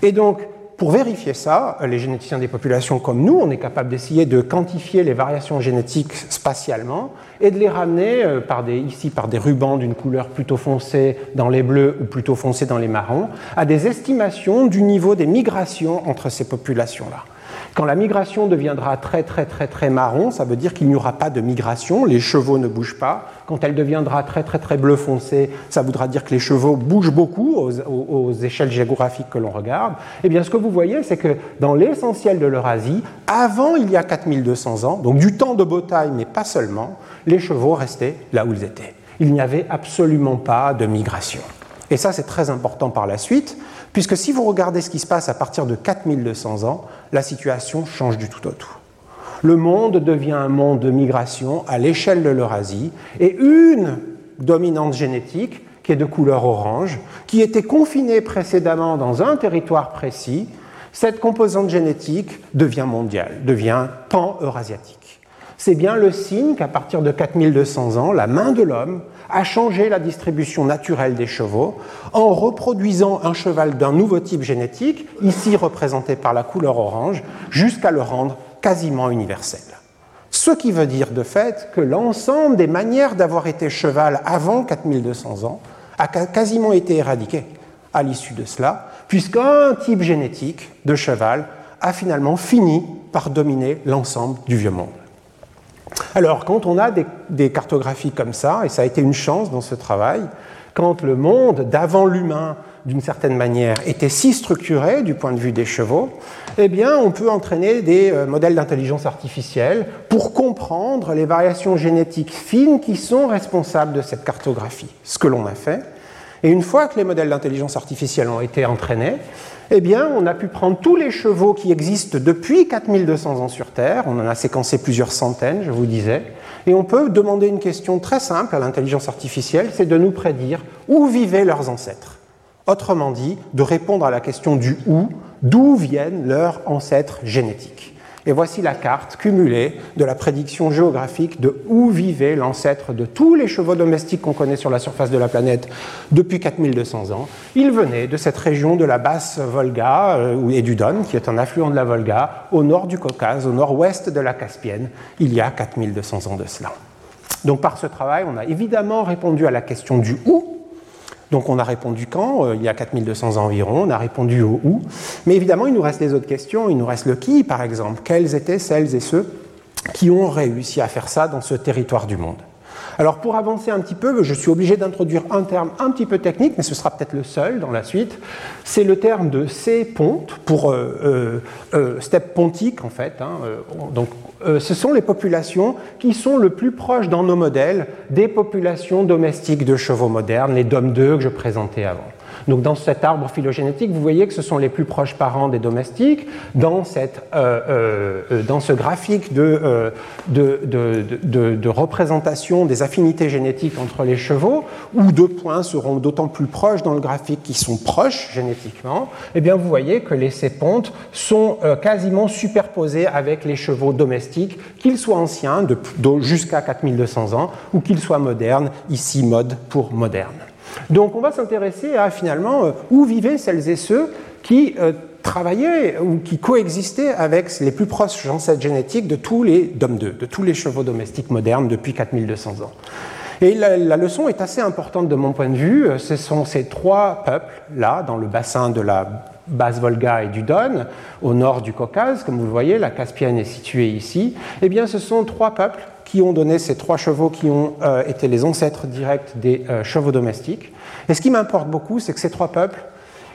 Et donc, pour vérifier ça, les généticiens des populations comme nous, on est capable d'essayer de quantifier les variations génétiques spatialement et de les ramener euh, par des, ici par des rubans d'une couleur plutôt foncée dans les bleus ou plutôt foncée dans les marrons, à des estimations du niveau des migrations entre ces populations-là. Quand la migration deviendra très très très très marron, ça veut dire qu'il n'y aura pas de migration, les chevaux ne bougent pas. Quand elle deviendra très très très bleu foncé, ça voudra dire que les chevaux bougent beaucoup aux, échelles géographiques que l'on regarde. Eh bien, ce que vous voyez, c'est que dans l'essentiel de l'Eurasie, avant il y a 4200 ans, donc du temps de Botaille, mais pas seulement, les chevaux restaient là où ils étaient. Il n'y avait absolument pas de migration. Et ça, c'est très important par la suite, puisque si vous regardez ce qui se passe à partir de 4200 ans, la situation change du tout au tout. Le monde devient un monde de migration à l'échelle de l'Eurasie, et une dominante génétique, qui est de couleur orange, qui était confinée précédemment dans un territoire précis, cette composante génétique devient mondiale, devient pan-eurasiatique. C'est bien le signe qu'à partir de 4200 ans, la main de l'homme a changé la distribution naturelle des chevaux en reproduisant un cheval d'un nouveau type génétique, ici représenté par la couleur orange, jusqu'à le rendre quasiment universel. Ce qui veut dire de fait que l'ensemble des manières d'avoir été cheval avant 4200 ans a quasiment été éradiqué à l'issue de cela, puisqu'un type génétique de cheval a finalement fini par dominer l'ensemble du vieux monde. Alors, quand on a des, cartographies comme ça, et ça a été une chance dans ce travail, quand le monde d'avant l'humain d'une certaine manière, était si structuré du point de vue des chevaux, eh bien, on peut entraîner des euh, modèles d'intelligence artificielle pour comprendre les variations génétiques fines qui sont responsables de cette cartographie. Ce que l'on a fait. Et une fois que les modèles d'intelligence artificielle ont été entraînés, eh bien, on a pu prendre tous les chevaux qui existent depuis 4200 ans sur Terre, on en a séquencé plusieurs centaines, je vous disais, et on peut demander une question très simple à l'intelligence artificielle, c'est de nous prédire où vivaient leurs ancêtres. Autrement dit, de répondre à la question du où, d'où viennent leurs ancêtres génétiques. Et voici la carte cumulée de la prédiction géographique de où vivait l'ancêtre de tous les chevaux domestiques qu'on connaît sur la surface de la planète depuis 4200 ans. Il venait de cette région de la basse Volga euh, et du Don, qui est un affluent de la Volga, au nord du Caucase, au nord-ouest de la Caspienne, il y a 4200 ans de cela. Donc par ce travail, on a évidemment répondu à la question du où, donc on a répondu quand euh, Il y a 4200 ans environ, on a répondu au où. Mais évidemment, il nous reste les autres questions. Il nous reste le qui, par exemple. Quels étaient celles et ceux qui ont réussi à faire ça dans ce territoire du monde? Alors pour avancer un petit peu, je suis obligé d'introduire un terme un petit peu technique, mais ce sera peut-être le seul dans la suite. C'est le terme de C-ponte, pour euh, euh, euh, steppe pontique en fait. Hein, donc ce sont les populations qui sont le plus proches dans nos modèles des populations domestiques de chevaux modernes, les DOM2 que je présentais avant. Donc dans cet arbre phylogénétique, vous voyez que ce sont les plus proches parents des domestiques. Dans, cette, euh, euh, euh, dans ce graphique de, de, de, de, représentation des affinités génétiques entre les chevaux, où deux points seront d'autant plus proches dans le graphique qui sont proches génétiquement, eh bien vous voyez que les sépontes sont quasiment superposés avec les chevaux domestiques, qu'ils soient anciens, jusqu'à 4200 ans, ou qu'ils soient modernes, ici mode pour moderne. Donc on va s'intéresser à finalement euh, où vivaient celles et ceux qui euh, travaillaient ou qui coexistaient avec les plus proches ancêtres génétiques de tous les dom de tous les chevaux domestiques modernes depuis 4200 ans. Et la, la, leçon est assez importante de mon point de vue. Ce sont ces trois peuples, là, dans le bassin de la basse Volga et du Don, au nord du Caucase, comme vous le voyez, la Caspienne est située ici. Eh bien, ce sont trois peuples qui ont donné ces trois chevaux qui ont euh, été les ancêtres directs des euh, chevaux domestiques. Et ce qui m'importe beaucoup, c'est que ces trois peuples,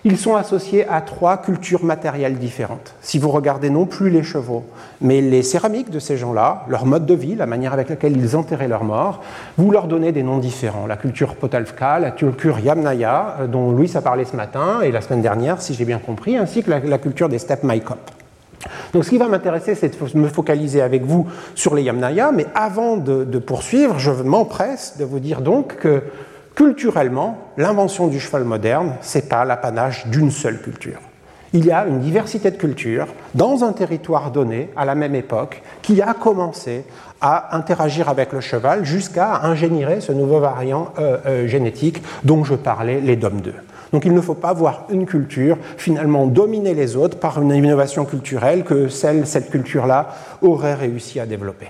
ils sont associés à trois cultures matérielles différentes. Si vous regardez non plus les chevaux, mais les céramiques de ces gens-là, leur mode de vie, la manière avec laquelle ils enterraient leurs morts, vous leur donnez des noms différents. La culture Potalvka, la culture Yamnaya, euh, dont Louis a parlé ce matin et la semaine dernière, si j'ai bien compris, ainsi que la, culture des steppes Maikop. Donc ce qui va m'intéresser, c'est de me focaliser avec vous sur les Yamnaya, mais avant de, poursuivre, je m'empresse de vous dire donc que culturellement, l'invention du cheval moderne, ce n'est pas l'apanage d'une seule culture. Il y a une diversité de cultures dans un territoire donné, à la même époque, qui a commencé à interagir avec le cheval jusqu'à ingénierer ce nouveau variant euh, euh, génétique dont je parlais, les DOM2. Donc il ne faut pas voir une culture finalement dominer les autres par une innovation culturelle que cette culture-là aurait réussi à développer.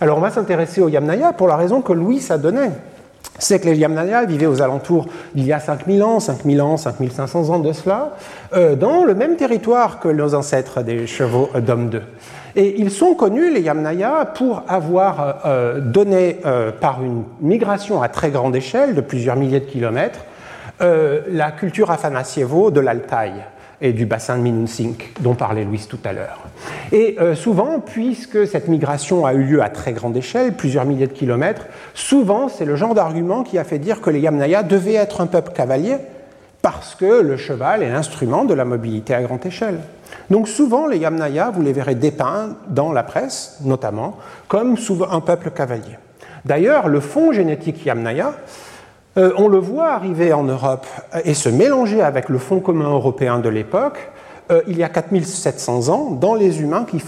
Alors on va s'intéresser aux Yamnaya pour la raison que Louis a donnée. C'est que les Yamnaya vivaient aux alentours d'il y a 5000 ans, 5000 ans, 5500 ans de cela, euh, dans le même territoire que nos ancêtres des chevaux d'homme 2. Et ils sont connus, les Yamnaya, pour avoir euh, euh, donné, par une migration à très grande échelle, de plusieurs milliers de kilomètres, euh, la culture Afanasievo de l'Altaï et du bassin de Minunsink, dont parlait Louise tout à l'heure. Et euh, souvent, puisque cette migration a eu lieu à très grande échelle, plusieurs milliers de kilomètres, souvent c'est le genre d'argument qui a fait dire que les Yamnaya devaient être un peuple cavalier parce que le cheval est l'instrument de la mobilité à grande échelle. Donc souvent, les Yamnaya, vous les verrez dépeints dans la presse, notamment, comme un peuple cavalier. D'ailleurs, le fond génétique Yamnaya, euh, on le voit arriver en Europe et se mélanger avec le Fonds commun européen de l'époque, euh, il y a 4700 ans, dans les humains qui,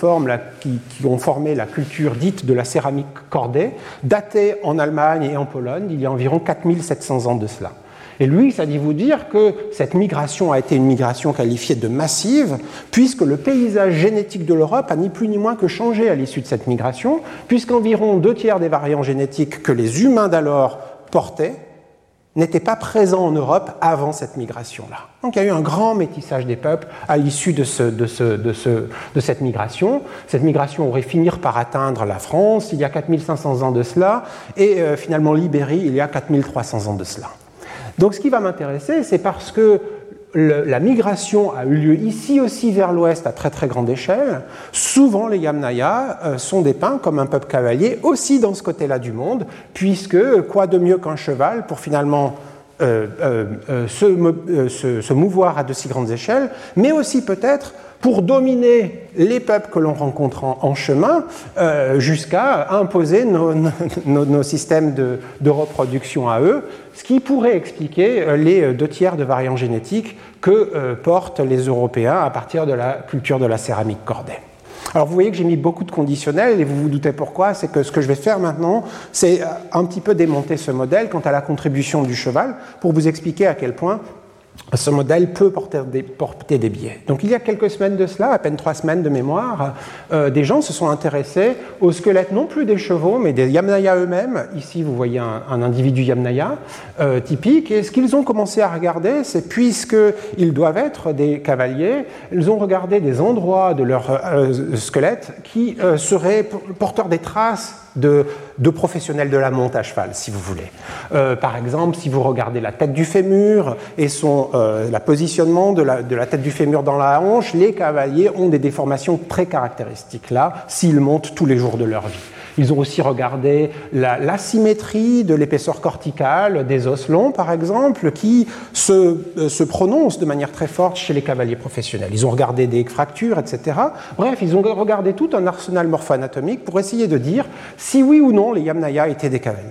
ont formé la culture dite de la céramique cordée, datée en Allemagne et en Pologne il y a environ 4700 ans de cela. Et lui, ça dit vous dire que cette migration a été une migration qualifiée de massive, puisque le paysage génétique de l'Europe a ni plus ni moins que changé à l'issue de cette migration, puisqu'environ deux tiers des variants génétiques que les humains d'alors portaient n'était pas présent en Europe avant cette migration-là. Donc il y a eu un grand métissage des peuples à l'issue de, cette migration. Cette migration aurait fini par atteindre la France il y a 4500 ans de cela, et euh, finalement l'Ibérie il y a 4300 ans de cela. Donc ce qui va m'intéresser, c'est parce que la migration a eu lieu ici aussi vers l'ouest à très très grande échelle. Souvent, les Yamnaya euh, sont dépeints comme un peuple cavalier aussi dans ce côté-là du monde, puisque quoi de mieux qu'un cheval pour finalement euh, euh, se, se, mouvoir à de si grandes échelles, mais aussi peut-être pour dominer les peuples que l'on rencontre en, chemin euh, jusqu'à imposer nos, systèmes de, reproduction à eux, ce qui pourrait expliquer euh, les deux tiers de variants génétiques que euh, portent les Européens à partir de la culture de la céramique cordée. Alors vous voyez que j'ai mis beaucoup de conditionnels et vous vous doutez pourquoi, c'est que ce que je vais faire maintenant, c'est un petit peu démonter ce modèle quant à la contribution du cheval pour vous expliquer à quel point ce modèle peut porter des, porter des, biais. Donc il y a quelques semaines de cela, à peine trois semaines de mémoire, euh, des gens se sont intéressés au squelette non plus des chevaux, mais des Yamnaya eux-mêmes. Ici, vous voyez un, individu Yamnaya euh, typique. Et ce qu'ils ont commencé à regarder, c'est puisqu'ils doivent être des cavaliers, ils ont regardé des endroits de leur euh, squelette qui seraient porteurs des traces de, professionnels de la monte à cheval, si vous voulez. Euh, par exemple, si vous regardez la tête du fémur et son euh, la positionnement de la, de la, tête du fémur dans la hanche, les cavaliers ont des déformations très caractéristiques là, s'ils montent tous les jours de leur vie. Ils ont aussi regardé l'asymétrie de l'épaisseur corticale des os longs, par exemple, qui se, euh, prononce de manière très forte chez les cavaliers professionnels. Ils ont regardé des fractures, etc. Bref, ils ont regardé tout un arsenal morpho-anatomique pour essayer de dire si oui ou non les Yamnaya étaient des cavaliers.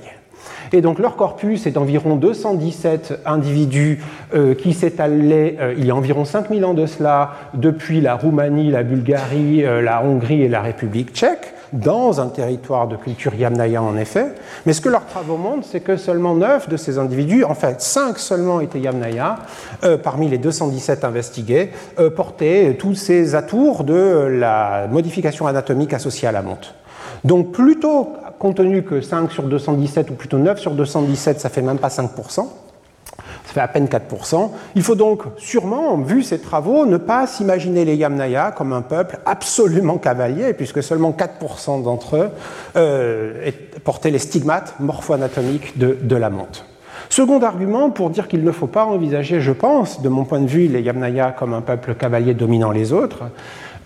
Et donc leur corpus est d'environ 217 individus euh, qui s'étalaient euh, il y a environ 5000 ans de cela depuis la Roumanie, la Bulgarie, la Hongrie et la République tchèque dans un territoire de culture yamnaya en effet, mais ce que leurs travaux montrent, c'est que seulement 9 de ces individus, en fait 5 seulement étaient yamnaya, euh, parmi les 217 investigués, euh, portaient tous ces atours de la modification anatomique associée à la monte. Donc plutôt, compte tenu que 5 sur 217, ou plutôt 9 sur 217, ça fait même pas 5%, ça à peine 4%. Il faut donc sûrement, vu ces travaux, ne pas s'imaginer les Yamnaya comme un peuple absolument cavalier, puisque seulement 4% d'entre eux euh, portaient les stigmates morpho-anatomiques de, de la monte. Second argument pour dire qu'il ne faut pas envisager, je pense, de mon point de vue, les Yamnaya comme un peuple cavalier dominant les autres,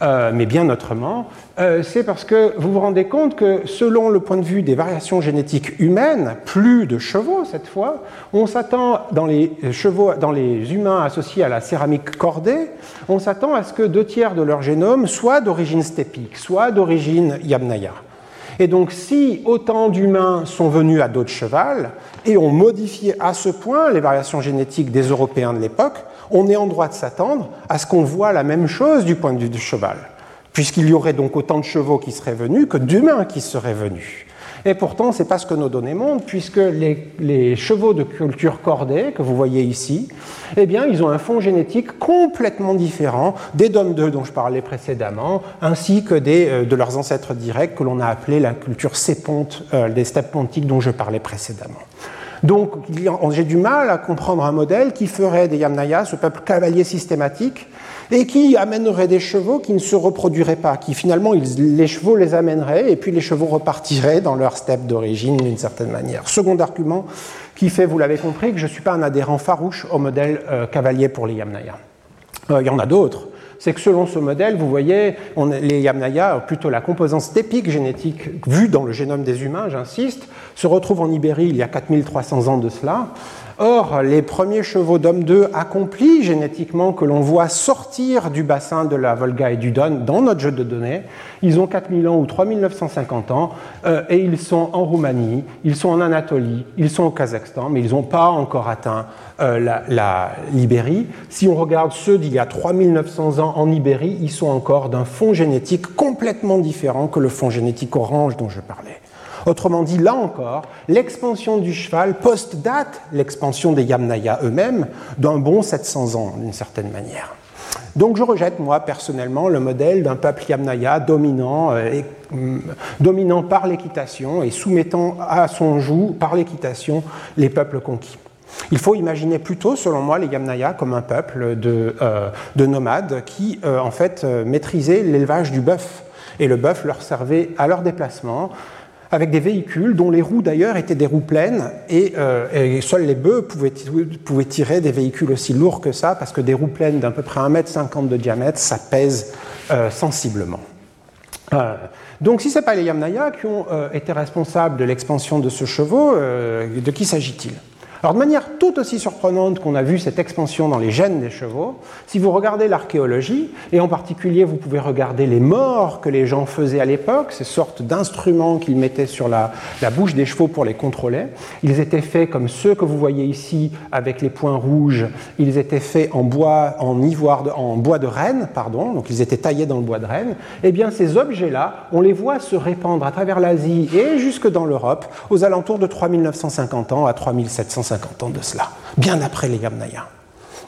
euh, mais bien autrement, euh, c'est parce que vous vous rendez compte que selon le point de vue des variations génétiques humaines, plus de chevaux cette fois, on s'attend dans les chevaux, dans les humains associés à la céramique cordée, on s'attend à ce que deux tiers de leur génome soient d'origine stépique, soit d'origine yamnaya. Et donc, si autant d'humains sont venus à dos de cheval et ont modifié à ce point les variations génétiques des Européens de l'époque, on est en droit de s'attendre à ce qu'on voit la même chose du point de vue du cheval, puisqu'il y aurait donc autant de chevaux qui seraient venus que d'humains qui seraient venus. Et pourtant, ce n'est pas ce que nos données montrent, puisque les, chevaux de culture cordée, que vous voyez ici, eh bien, ils ont un fond génétique complètement différent des DOM 2 dont je parlais précédemment, ainsi que euh, de leurs ancêtres directs que l'on a appelés la culture séponte, euh, des steppes pontiques dont je parlais précédemment. Donc j'ai du mal à comprendre un modèle qui ferait des Yamnaya ce peuple cavalier systématique et qui amènerait des chevaux qui ne se reproduiraient pas, qui finalement les chevaux les amèneraient et puis les chevaux repartiraient dans leur steppe d'origine d'une certaine manière. Second argument qui fait, vous l'avez compris, que je ne suis pas un adhérent farouche au modèle euh, cavalier pour les Yamnaya. Euh, il y en a d'autres c'est que selon ce modèle, vous voyez, les Yamnaya, plutôt la composante stépique génétique vue dans le génome des humains, j'insiste, se retrouve en Ibérie il y a 4300 ans de cela. Or, les premiers chevaux d'homme 2 accomplis génétiquement que l'on voit sortir du bassin de la Volga et du Don dans notre jeu de données, ils ont 4000 ans ou 3950 ans euh, et ils sont en Roumanie, ils sont en Anatolie, ils sont au Kazakhstan, mais ils n'ont pas encore atteint euh, la, l'Ibérie. Si on regarde ceux d'il y a 3900 ans en Ibérie, ils sont encore d'un fond génétique complètement différent que le fond génétique orange dont je parlais. Autrement dit, là encore, l'expansion du cheval post-date l'expansion des Yamnaya eux-mêmes d'un bon 700 ans, d'une certaine manière. Donc je rejette, moi, personnellement, le modèle d'un peuple Yamnaya dominant, euh, mm, dominant par l'équitation et soumettant à son joug, par l'équitation, les peuples conquis. Il faut imaginer plutôt, selon moi, les Yamnaya comme un peuple de, euh, nomades qui, euh, en fait, maîtrisaient l'élevage du bœuf. Et le bœuf leur servait à leur déplacement, avec des véhicules dont les roues d'ailleurs étaient des roues pleines et, euh, seuls les bœufs pouvaient, tirer des véhicules aussi lourds que ça parce que des roues pleines d'à peu près 1,50 m de diamètre, ça pèse euh, sensiblement. Euh, donc si ce n'est pas les Yamnaya qui ont été responsables de l'expansion de ce chevaux, de qui s'agit-il? Alors de manière tout aussi surprenante qu'on a vu cette expansion dans les gènes des chevaux, si vous regardez l'archéologie, et en particulier vous pouvez regarder les morts que les gens faisaient à l'époque, ces sortes d'instruments qu'ils mettaient sur la, bouche des chevaux pour les contrôler, ils étaient faits comme ceux que vous voyez ici avec les points rouges, ils étaient faits en bois, en ivoire, en bois de renne, pardon, donc ils étaient taillés dans le bois de renne, et eh bien ces objets-là, on les voit se répandre à travers l'Asie et jusque dans l'Europe aux alentours de 3950 ans à 3750 50 ans de cela, bien après les Yamnaya.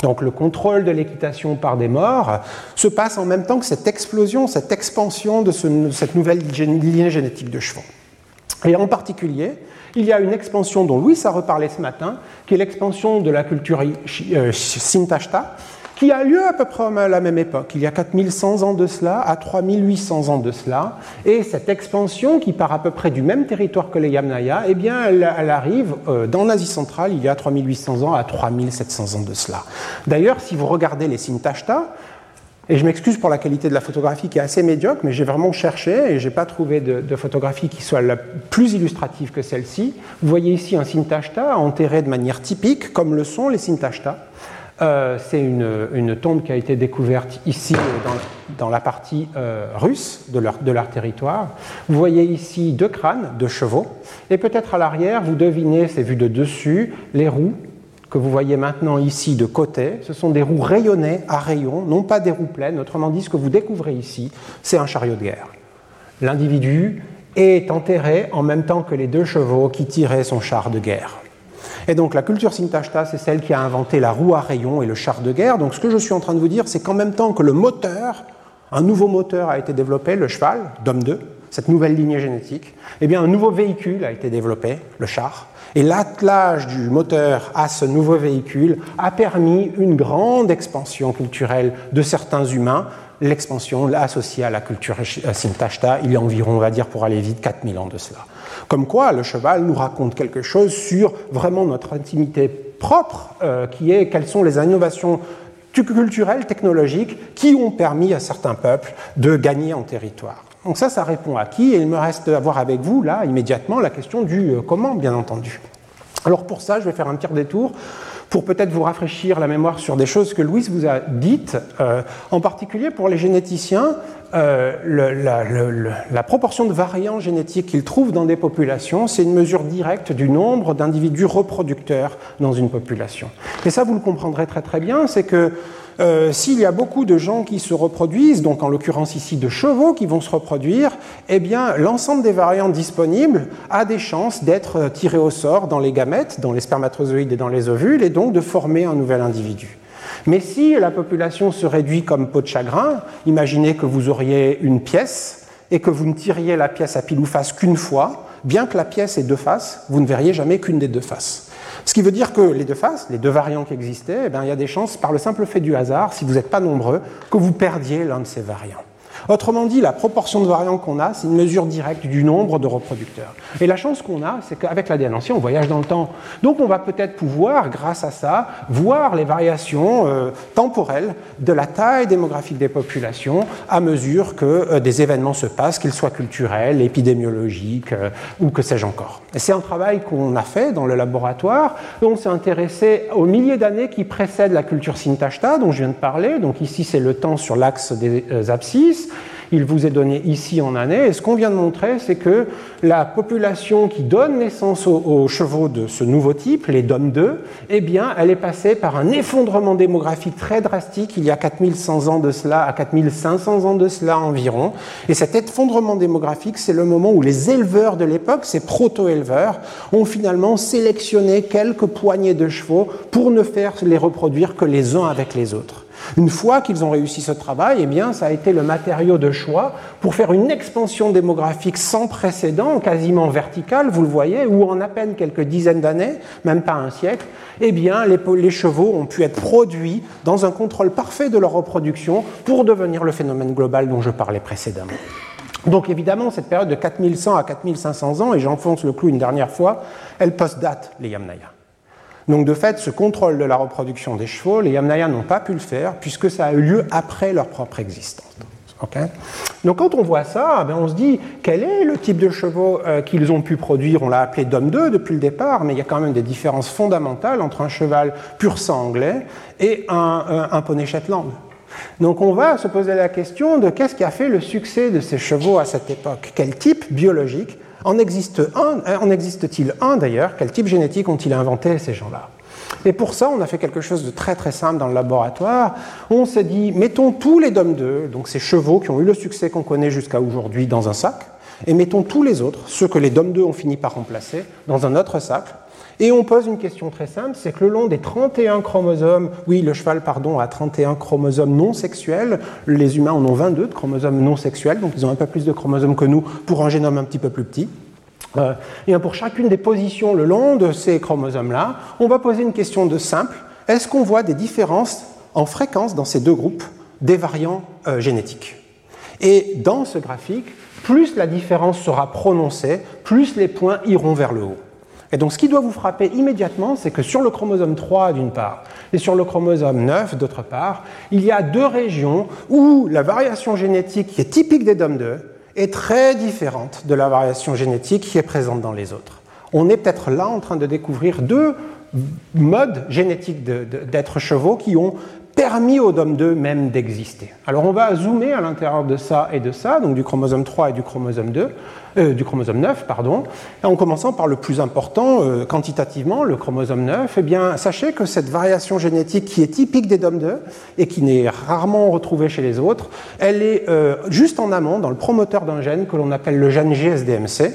Donc le contrôle de l'équitation par des morts se passe en même temps que cette explosion, cette expansion de, cette nouvelle lignée génétique de chevaux. Et en particulier, il y a une expansion dont Louis a reparlé ce matin, qui est l'expansion de la culture euh, Sintashta, qui a lieu à peu près à la même époque, il y a 4100 ans de cela à 3800 ans de cela. Et cette expansion, qui part à peu près du même territoire que les Yamnaya, eh bien, elle, arrive euh, dans l'Asie centrale il y a 3800 ans à 3700 ans de cela. D'ailleurs, si vous regardez les Sintashta, et je m'excuse pour la qualité de la photographie qui est assez médiocre, mais j'ai vraiment cherché et je n'ai pas trouvé de, de, photographie qui soit la plus illustrative que celle-ci. Vous voyez ici un Sintashta enterré de manière typique, comme le sont les Sintashta. Euh, c'est une, tombe qui a été découverte ici dans, la partie euh, russe de leur, de leur, territoire. Vous voyez ici deux crânes de chevaux, et peut-être à l'arrière, vous devinez, c'est vu de dessus, les roues que vous voyez maintenant ici de côté. Ce sont des roues rayonnées à rayons, non pas des roues pleines. Autrement dit, ce que vous découvrez ici, c'est un chariot de guerre. L'individu est enterré en même temps que les deux chevaux qui tiraient son char de guerre. Et donc la culture Sintashta, c'est celle qui a inventé la roue à rayons et le char de guerre. Donc ce que je suis en train de vous dire, c'est qu'en même temps que le moteur, un nouveau moteur a été développé, le cheval, DOM 2, cette nouvelle lignée génétique, eh bien un nouveau véhicule a été développé, le char. Et l'attelage du moteur à ce nouveau véhicule a permis une grande expansion culturelle de certains humains, l'expansion associée à la culture Sintashta, il y a environ, on va dire pour aller vite, 4000 ans de cela. Comme quoi, le cheval nous raconte quelque chose sur vraiment notre intimité propre, euh, qui est quelles sont les innovations culturelles, technologiques, qui ont permis à certains peuples de gagner en territoire. Donc ça, ça répond à qui? Et il me reste à voir avec vous, là, immédiatement, la question du euh, comment, bien entendu. Alors pour ça, je vais faire un petit détour pour peut-être vous rafraîchir la mémoire sur des choses que Louise vous a dites, euh, en particulier pour les généticiens, euh, la, proportion de variants génétiques qu'ils trouvent dans des populations, c'est une mesure directe du nombre d'individus reproducteurs dans une population. Et ça, vous le comprendrez très très bien, c'est que euh, s'il y a beaucoup de gens qui se reproduisent, donc en l'occurrence ici de chevaux qui vont se reproduire, eh bien l'ensemble des variants disponibles a des chances d'être tirés au sort dans les gamètes, dans les spermatozoïdes et dans les ovules, et donc de former un nouvel individu. Mais si la population se réduit comme peau de chagrin, imaginez que vous auriez une pièce et que vous ne tiriez la pièce à pile ou face qu'une fois, bien que la pièce ait deux faces, vous ne verriez jamais qu'une des deux faces. Ce qui veut dire que les deux faces, les deux variants qui existaient, eh il y a des chances, par le simple fait du hasard, si vous n'êtes pas nombreux, que vous perdiez l'un de ces variants. Autrement dit, la proportion de variants qu'on a, c'est une mesure directe du nombre de reproducteurs. Et la chance qu'on a, c'est qu'avec l'ADN ancien, on voyage dans le temps. Donc on va peut-être pouvoir, grâce à ça, voir les variations euh, temporelles de la taille démographique des populations à mesure que euh, des événements se passent, qu'ils soient culturels, épidémiologiques euh, ou que sais-je encore. C'est un travail qu'on a fait dans le laboratoire. On s'est intéressé aux milliers d'années qui précèdent la culture Sintashta, dont je viens de parler. Donc ici, c'est le temps sur l'axe des abscisses il vous est donné ici en année. Et ce qu'on vient de montrer, c'est que la population qui donne naissance aux, chevaux de ce nouveau type, les DOM 2, eh bien, elle est passée par un effondrement démographique très drastique il y a 4100 ans de cela à 4500 ans de cela environ. Et cet effondrement démographique, c'est le moment où les éleveurs de l'époque, ces proto-éleveurs, ont finalement sélectionné quelques poignées de chevaux pour ne faire les reproduire que les uns avec les autres. Une fois qu'ils ont réussi ce travail, eh bien, ça a été le matériau de choix pour faire une expansion démographique sans précédent, quasiment verticale, vous le voyez, où en à peine quelques dizaines d'années, même pas un siècle, eh bien, les, les chevaux ont pu être produits dans un contrôle parfait de leur reproduction pour devenir le phénomène global dont je parlais précédemment. Donc évidemment, cette période de 4100 à 4500 ans, et j'enfonce le clou une dernière fois, elle post-date les Yamnaya. Donc de fait, ce contrôle de la reproduction des chevaux, les Yamnaya n'ont pas pu le faire puisque ça a eu lieu après leur propre existence. Donc quand on voit ça, ben, on se dit quel est le type de chevaux euh, qu'ils ont pu produire? On l'a appelé Dom 2 depuis le départ, mais il y a quand même des différences fondamentales entre un cheval pur sang anglais et un, un poney Shetland. Donc on va se poser la question de qu'est-ce qui a fait le succès de ces chevaux à cette époque? Quel type biologique En existe-t-il existe un d'ailleurs? Quel type génétique ont-ils inventé ces gens-là? Et pour ça, on a fait quelque chose de très très simple dans le laboratoire. On s'est dit, mettons tous les DOM 2, donc ces chevaux qui ont eu le succès qu'on connaît jusqu'à aujourd'hui, dans un sac, et mettons tous les autres, ceux que les DOM 2 ont fini par remplacer, dans un autre sac, et on pose une question très simple, c'est que le long des 31 chromosomes, oui, le cheval, pardon, a 31 chromosomes non sexuels, les humains en ont 22 de chromosomes non sexuels, donc ils ont un peu plus de chromosomes que nous pour un génome un petit peu plus petit. Euh, et pour chacune des positions le long de ces chromosomes-là, on va poser une question de simple, est-ce qu'on voit des différences en fréquence dans ces deux groupes des variants euh, génétiques? Et dans ce graphique, plus la différence sera prononcée, plus les points iront vers le haut. Et donc ce qui doit vous frapper immédiatement, c'est que sur le chromosome 3 d'une part et sur le chromosome 9 d'autre part, il y a deux régions où la variation génétique qui est typique des DOM2 est très différente de la variation génétique qui est présente dans les autres. On est peut-être là en train de découvrir deux modes génétiques d'êtres chevaux qui ont permis au DOM2 même d'exister. Alors on va zoomer à l'intérieur de ça et de ça, donc du chromosome 3 et du chromosome 2, euh, du chromosome 9, pardon, en commençant par le plus important euh, quantitativement, le chromosome 9. Eh bien, sachez que cette variation génétique qui est typique des DOM2 et qui n'est rarement retrouvée chez les autres, elle est euh, juste en amont dans le promoteur d'un gène que l'on appelle le gène GSDMC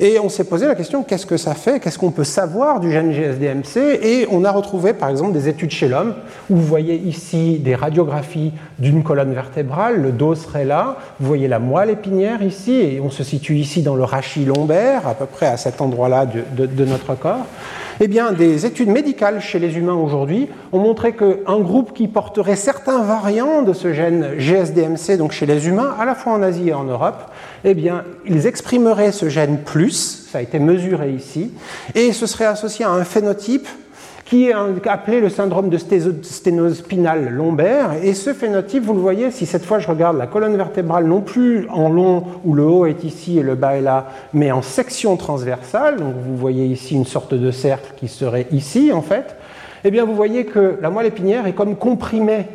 et on s'est posé la question qu'est-ce que ça fait Qu'est-ce qu'on peut savoir du gène GSDMC Et on a retrouvé par exemple des études chez l'homme où vous voyez ici des radiographies d'une colonne vertébrale, le dos serait là, vous voyez la moelle épinière ici, et on se situe ici dans le rachis lombaire, à peu près à cet endroit-là de, notre corps. Eh bien, des études médicales chez les humains aujourd'hui ont montré qu'un groupe qui porterait certains variants de ce gène GSDMC, donc chez les humains, à la fois en Asie et en Europe, eh bien, ils exprimeraient ce gène plus, ça a été mesuré ici, et ce serait associé à un phénotype qui est appelé le syndrome de sténose spinale lombaire. Et ce phénotype, vous le voyez, si cette fois je regarde la colonne vertébrale non plus en long où le haut est ici et le bas est là, mais en section transversale, donc vous voyez ici une sorte de cercle qui serait ici en fait, eh bien vous voyez que la moelle épinière est comme comprimée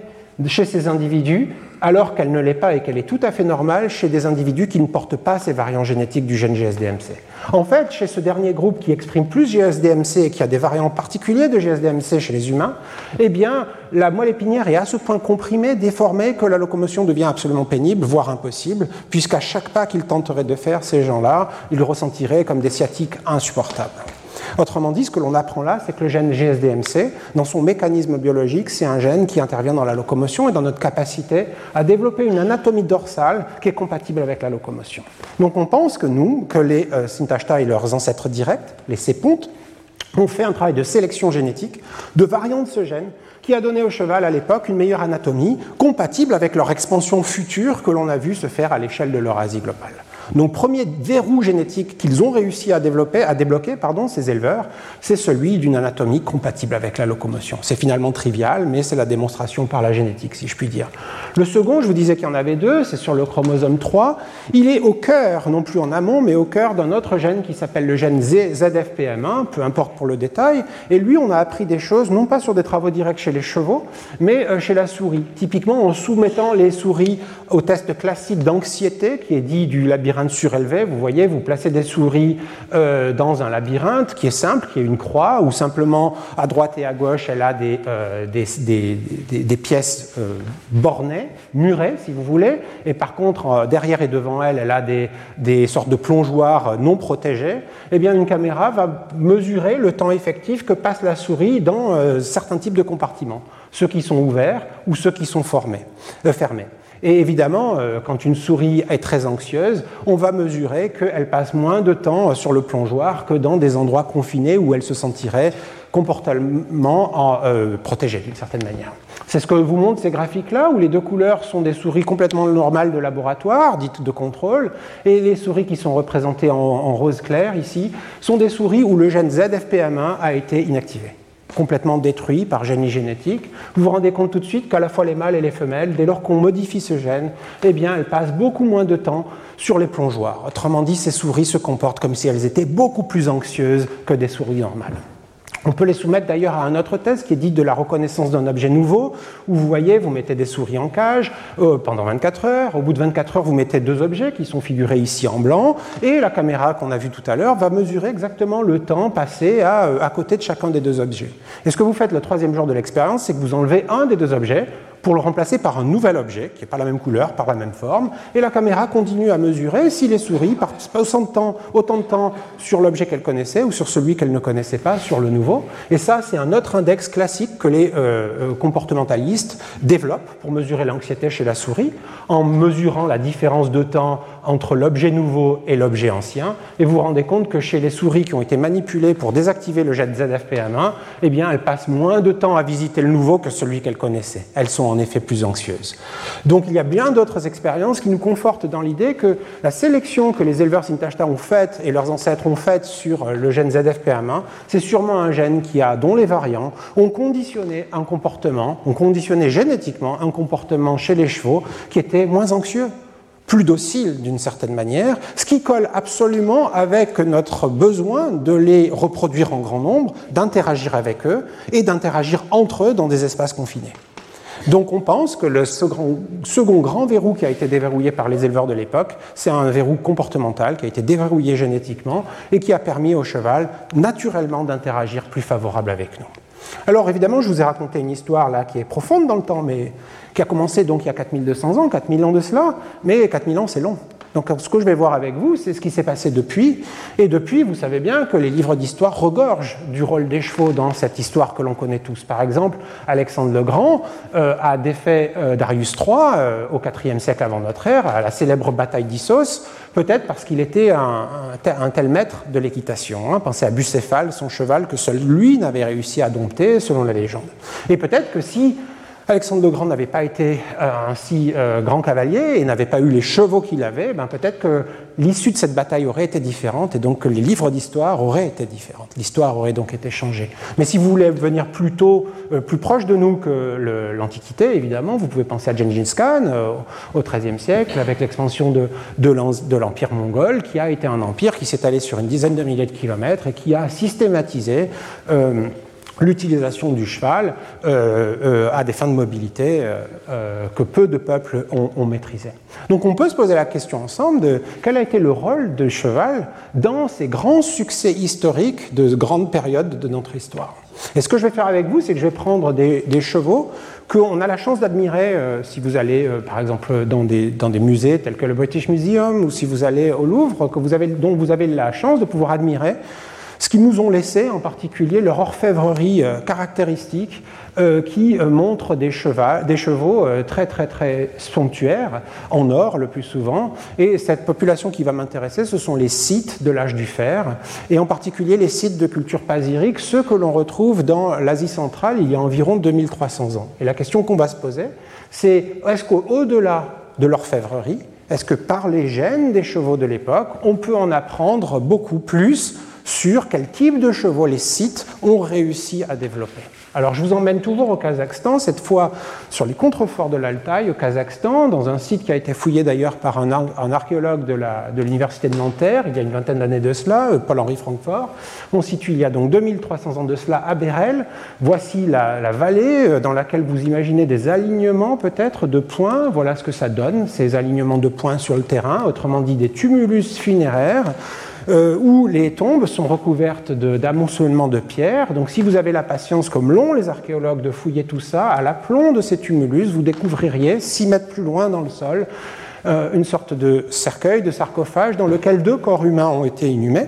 chez ces individus alors qu'elle ne l'est pas et qu'elle est tout à fait normale chez des individus qui ne portent pas ces variants génétiques du gène GSDMC. En fait, chez ce dernier groupe qui exprime plus GSDMC et qui a des variants particuliers de GSDMC chez les humains, eh bien, la moelle épinière est à ce point comprimée, déformée, que la locomotion devient absolument pénible, voire impossible, puisqu'à chaque pas qu'ils tenteraient de faire, ces gens-là, ils ressentiraient comme des sciatiques insupportables. Autrement dit, ce que l'on apprend là, c'est que le gène GSDMC, dans son mécanisme biologique, c'est un gène qui intervient dans la locomotion et dans notre capacité à développer une anatomie dorsale qui est compatible avec la locomotion. Donc on pense que nous, que les euh, et leurs ancêtres directs, les sépontes, ont fait un travail de sélection génétique de variants de ce gène qui a donné au cheval à l'époque une meilleure anatomie compatible avec leur expansion future que l'on a vu se faire à l'échelle de l'Eurasie globale. Donc, premier verrou génétique qu'ils ont réussi à développer, à débloquer, pardon, ces éleveurs, c'est celui d'une anatomie compatible avec la locomotion. C'est finalement trivial, mais c'est la démonstration par la génétique, si je puis dire. Le second, je vous disais qu'il y en avait deux, c'est sur le chromosome 3. Il est au cœur, non plus en amont, mais au cœur d'un autre gène qui s'appelle le gène ZFPM1, peu importe pour le détail. Et lui, on a appris des choses, non pas sur des travaux directs chez les chevaux, mais euh, chez la souris. Typiquement en soumettant les souris au test classique d'anxiété, qui est dit du labyrinthe surélevé, vous voyez, vous placez des souris euh, dans un labyrinthe qui est simple, qui est une croix, où simplement à droite et à gauche, elle a des, euh, des, pièces euh, bornées, murées, si vous voulez, et par contre, derrière et devant elle, elle a des, sortes de plongeoires non protégés. Eh bien, une caméra va mesurer le temps effectif que passe la souris dans certains types de compartiments, ceux qui sont ouverts ou ceux qui sont formés, fermés. Et évidemment, euh, quand une souris est très anxieuse, on va mesurer qu'elle passe moins de temps sur le plongeoir que dans des endroits confinés où elle se sentirait comportement euh, protégée d'une certaine manière. C'est ce que vous montrent ces graphiques-là, où les deux couleurs sont des souris complètement normales de laboratoire, dites de contrôle, et les souris qui sont représentées en, en rose clair ici sont des souris où le gène ZFPM1 a été inactivé complètement détruit par génie génétique, vous vous rendez compte tout de suite qu'à la fois les mâles et les femelles, dès lors qu'on modifie ce gène, eh bien, elles passent beaucoup moins de temps sur les plongeoires. Autrement dit, ces souris se comportent comme si elles étaient beaucoup plus anxieuses que des souris normales. On peut les soumettre d'ailleurs à un autre test qui est dit de la reconnaissance d'un objet nouveau, où vous voyez, vous mettez des souris en cage euh, pendant 24 heures. Au bout de 24 heures, vous mettez deux objets qui sont figurés ici en blanc, et la caméra qu'on a vue tout à l'heure va mesurer exactement le temps passé à, euh, à côté de chacun des deux objets. Et ce que vous faites le troisième jour de l'expérience, c'est que vous enlevez un des deux objets, pour le remplacer par un nouvel objet qui n'est pas la même couleur, pas la même forme, et la caméra continue à mesurer si les souris passent autant de temps, autant de temps sur l'objet qu'elles connaissaient ou sur celui qu'elles ne connaissaient pas, sur le nouveau. Et ça, c'est un autre index classique que les euh, euh, comportementalistes développent pour mesurer l'anxiété chez la souris, en mesurant la différence de temps entre l'objet nouveau et l'objet ancien. Et vous vous rendez compte que chez les souris qui ont été manipulées pour désactiver le jet ZFPM1, eh bien, elles passent moins de temps à visiter le nouveau que celui qu'elles connaissaient. Elles sont en effet plus anxieuses. Donc il y a bien d'autres expériences qui nous confortent dans l'idée que la sélection que les éleveurs Sintashta ont faite et leurs ancêtres ont faite sur le gène ZFPM1, c'est sûrement un gène qui a, dont les variants ont conditionné un comportement, ont conditionné génétiquement un comportement chez les chevaux qui était moins anxieux plus docile d'une certaine manière, ce qui colle absolument avec notre besoin de les reproduire en grand nombre, d'interagir avec eux et d'interagir entre eux dans des espaces confinés. Donc on pense que le second, grand verrou qui a été déverrouillé par les éleveurs de l'époque, c'est un verrou comportemental qui a été déverrouillé génétiquement et qui a permis au cheval naturellement d'interagir plus favorable avec nous. Alors évidemment, je vous ai raconté une histoire là qui est profonde dans le temps, mais qui a commencé donc il y a 4200 ans, 4000 ans de cela, mais 4000 ans c'est long. Donc ce que je vais voir avec vous, c'est ce qui s'est passé depuis. Et depuis, vous savez bien que les livres d'histoire regorgent du rôle des chevaux dans cette histoire que l'on connaît tous. Par exemple, Alexandre le Grand euh, a défait euh, Darius III euh, au IVe siècle avant notre ère, à la célèbre bataille d'Issos, peut-être parce qu'il était un, tel maître de l'équitation. Hein. Pensez à Bucéphale, son cheval, que seul lui n'avait réussi à dompter, selon la légende. Et peut-être que si Alexandre le Grand n'avait pas été euh, un si euh, grand cavalier et n'avait pas eu les chevaux qu'il avait, ben peut-être que l'issue de cette bataille aurait été différente et donc que les livres d'histoire auraient été différents. L'histoire aurait donc été changée. Mais si vous voulez venir plus tôt, euh, plus proche de nous que l'Antiquité, évidemment, vous pouvez penser à Gengis Khan au XIIIe siècle avec l'expansion de, de l'Empire mongol qui a été un empire qui s'est allé sur une dizaine de milliers de kilomètres et qui a systématisé l'utilisation du cheval euh, euh, à des fins de mobilité euh, que peu de peuples ont, maîtrisé. Donc on peut se poser la question ensemble de quel a été le rôle du cheval dans ces grands succès historiques de grandes périodes de notre histoire. Et ce que je vais faire avec vous, c'est que je vais prendre des, chevaux qu'on a la chance d'admirer si vous allez, par exemple, dans des, musées tels que le British Museum ou si vous allez au Louvre, dont vous avez la chance de pouvoir admirer ce qui nous ont laissé en particulier leur orfèvrerie euh, caractéristique euh, qui euh, montre des, chevaux très très très somptuaires, en or le plus souvent. Et cette population qui va m'intéresser, ce sont les sites de l'âge du fer, et en particulier les sites de culture pasirique, ceux que l'on retrouve dans l'Asie centrale il y a environ 2300 ans. Et la question qu'on va se poser, c'est est-ce qu'au-delà de l'orfèvrerie, est-ce que par les gènes des chevaux de l'époque, on peut en apprendre beaucoup plus sur quel type de chevaux les sites ont réussi à développer. Alors je vous emmène toujours au Kazakhstan, cette fois sur les contreforts de l'Altaï, au Kazakhstan, dans un site qui a été fouillé d'ailleurs par un, archéologue de l'université de, Nanterre, il y a une vingtaine d'années de cela, euh, Paul-Henri Francfort. On situe il y a donc 2300 ans de cela à Bérel. Voici la, vallée euh, dans laquelle vous imaginez des alignements peut-être de points. Voilà ce que ça donne, ces alignements de points sur le terrain, autrement dit des tumulus funéraires. Euh, où les tombes sont recouvertes d'amoncellements de, pierres. Donc si vous avez la patience, comme l'ont les archéologues, de fouiller tout ça, à l'aplomb de ces tumulus, vous découvririez, six mètres plus loin dans le sol, euh, une sorte de cercueil, de sarcophage, dans lequel deux corps humains ont été inhumés.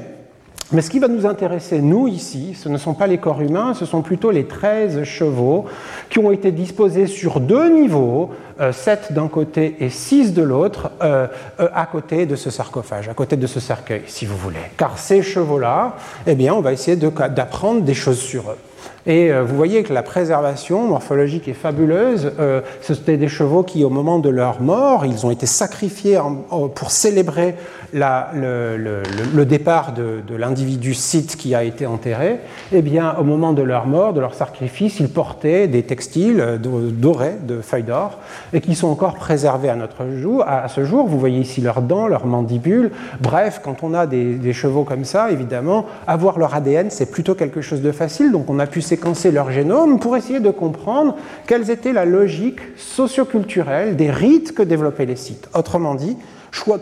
Mais ce qui va nous intéresser, nous, ici, ce ne sont pas les corps humains, ce sont plutôt les 13 chevaux qui ont été disposés sur deux niveaux, 7 d'un côté et 6 de l'autre, à côté de ce sarcophage, à côté de ce cercueil, si vous voulez. Car ces chevaux-là, eh bien, on va essayer d'apprendre des choses sur eux. Et euh, vous voyez que la préservation morphologique est fabuleuse. Euh, C'était des chevaux qui, au moment de leur mort, ils ont été sacrifiés pour célébrer le, départ de, l'individu site qui a été enterré. Eh bien, au moment de leur mort, de leur sacrifice, ils portaient des textiles euh, dorés de feuilles d'or et qui sont encore préservés à notre jour. À ce jour, vous voyez ici leurs dents, leurs mandibules. Bref, quand on a des, des chevaux comme ça, évidemment, avoir leur ADN, c'est plutôt quelque chose de facile. Donc, on a pu séquencer leur génome pour essayer de comprendre quelle était la logique socioculturelle des rites que développaient les sites. Autrement dit,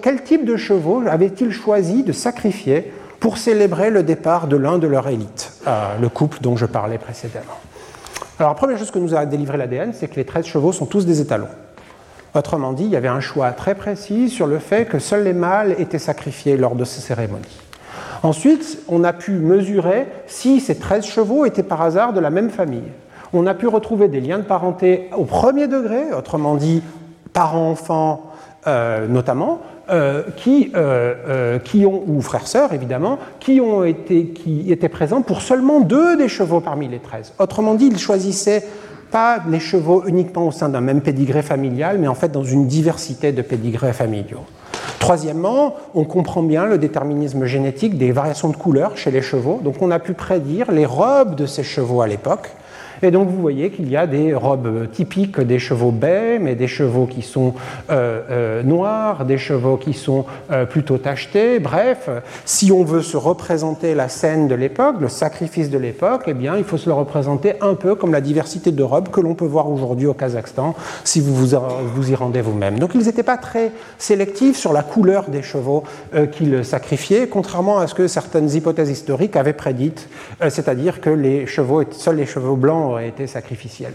quel type de chevaux avait-il choisi de sacrifier pour célébrer le départ de l'un de leurs élites, euh, le couple dont je parlais précédemment Alors, la première chose que nous a délivré l'ADN, c'est que les 13 chevaux sont tous des étalons. Autrement dit, il y avait un choix très précis sur le fait que seuls les mâles étaient sacrifiés lors de ces cérémonies. Ensuite, on a pu mesurer si ces 13 chevaux étaient par hasard de la même famille. On a pu retrouver des liens de parenté au premier degré, autrement dit parents-enfants euh, notamment, euh, qui, euh, qui, ont, ou frères-sœurs évidemment, qui, ont étaient présents pour seulement deux des chevaux parmi les 13. Autrement dit, ils choisissaient pas les chevaux uniquement au sein d'un même pédigré familial, mais en fait dans une diversité de pédigrés familiaux. Troisièmement, on comprend bien le déterminisme génétique des variations de couleur chez les chevaux. Donc on a pu prédire les robes de ces chevaux à l'époque. Et donc vous voyez qu'il y a des robes typiques des chevaux baies, mais des chevaux qui sont euh, euh, noirs, des chevaux qui sont euh, plutôt tachetés. Bref, si on veut se représenter la scène de l'époque, le sacrifice de l'époque, eh bien il faut se le représenter un peu comme la diversité de robes que l'on peut voir aujourd'hui au Kazakhstan, si vous vous, y rendez vous-même. Donc ils n'étaient pas très sélectifs sur la couleur des chevaux qu'ils sacrifiaient, contrairement à ce que certaines hypothèses historiques avaient prédites, c'est-à-dire que les chevaux, seuls les chevaux blancs été sacrificiel.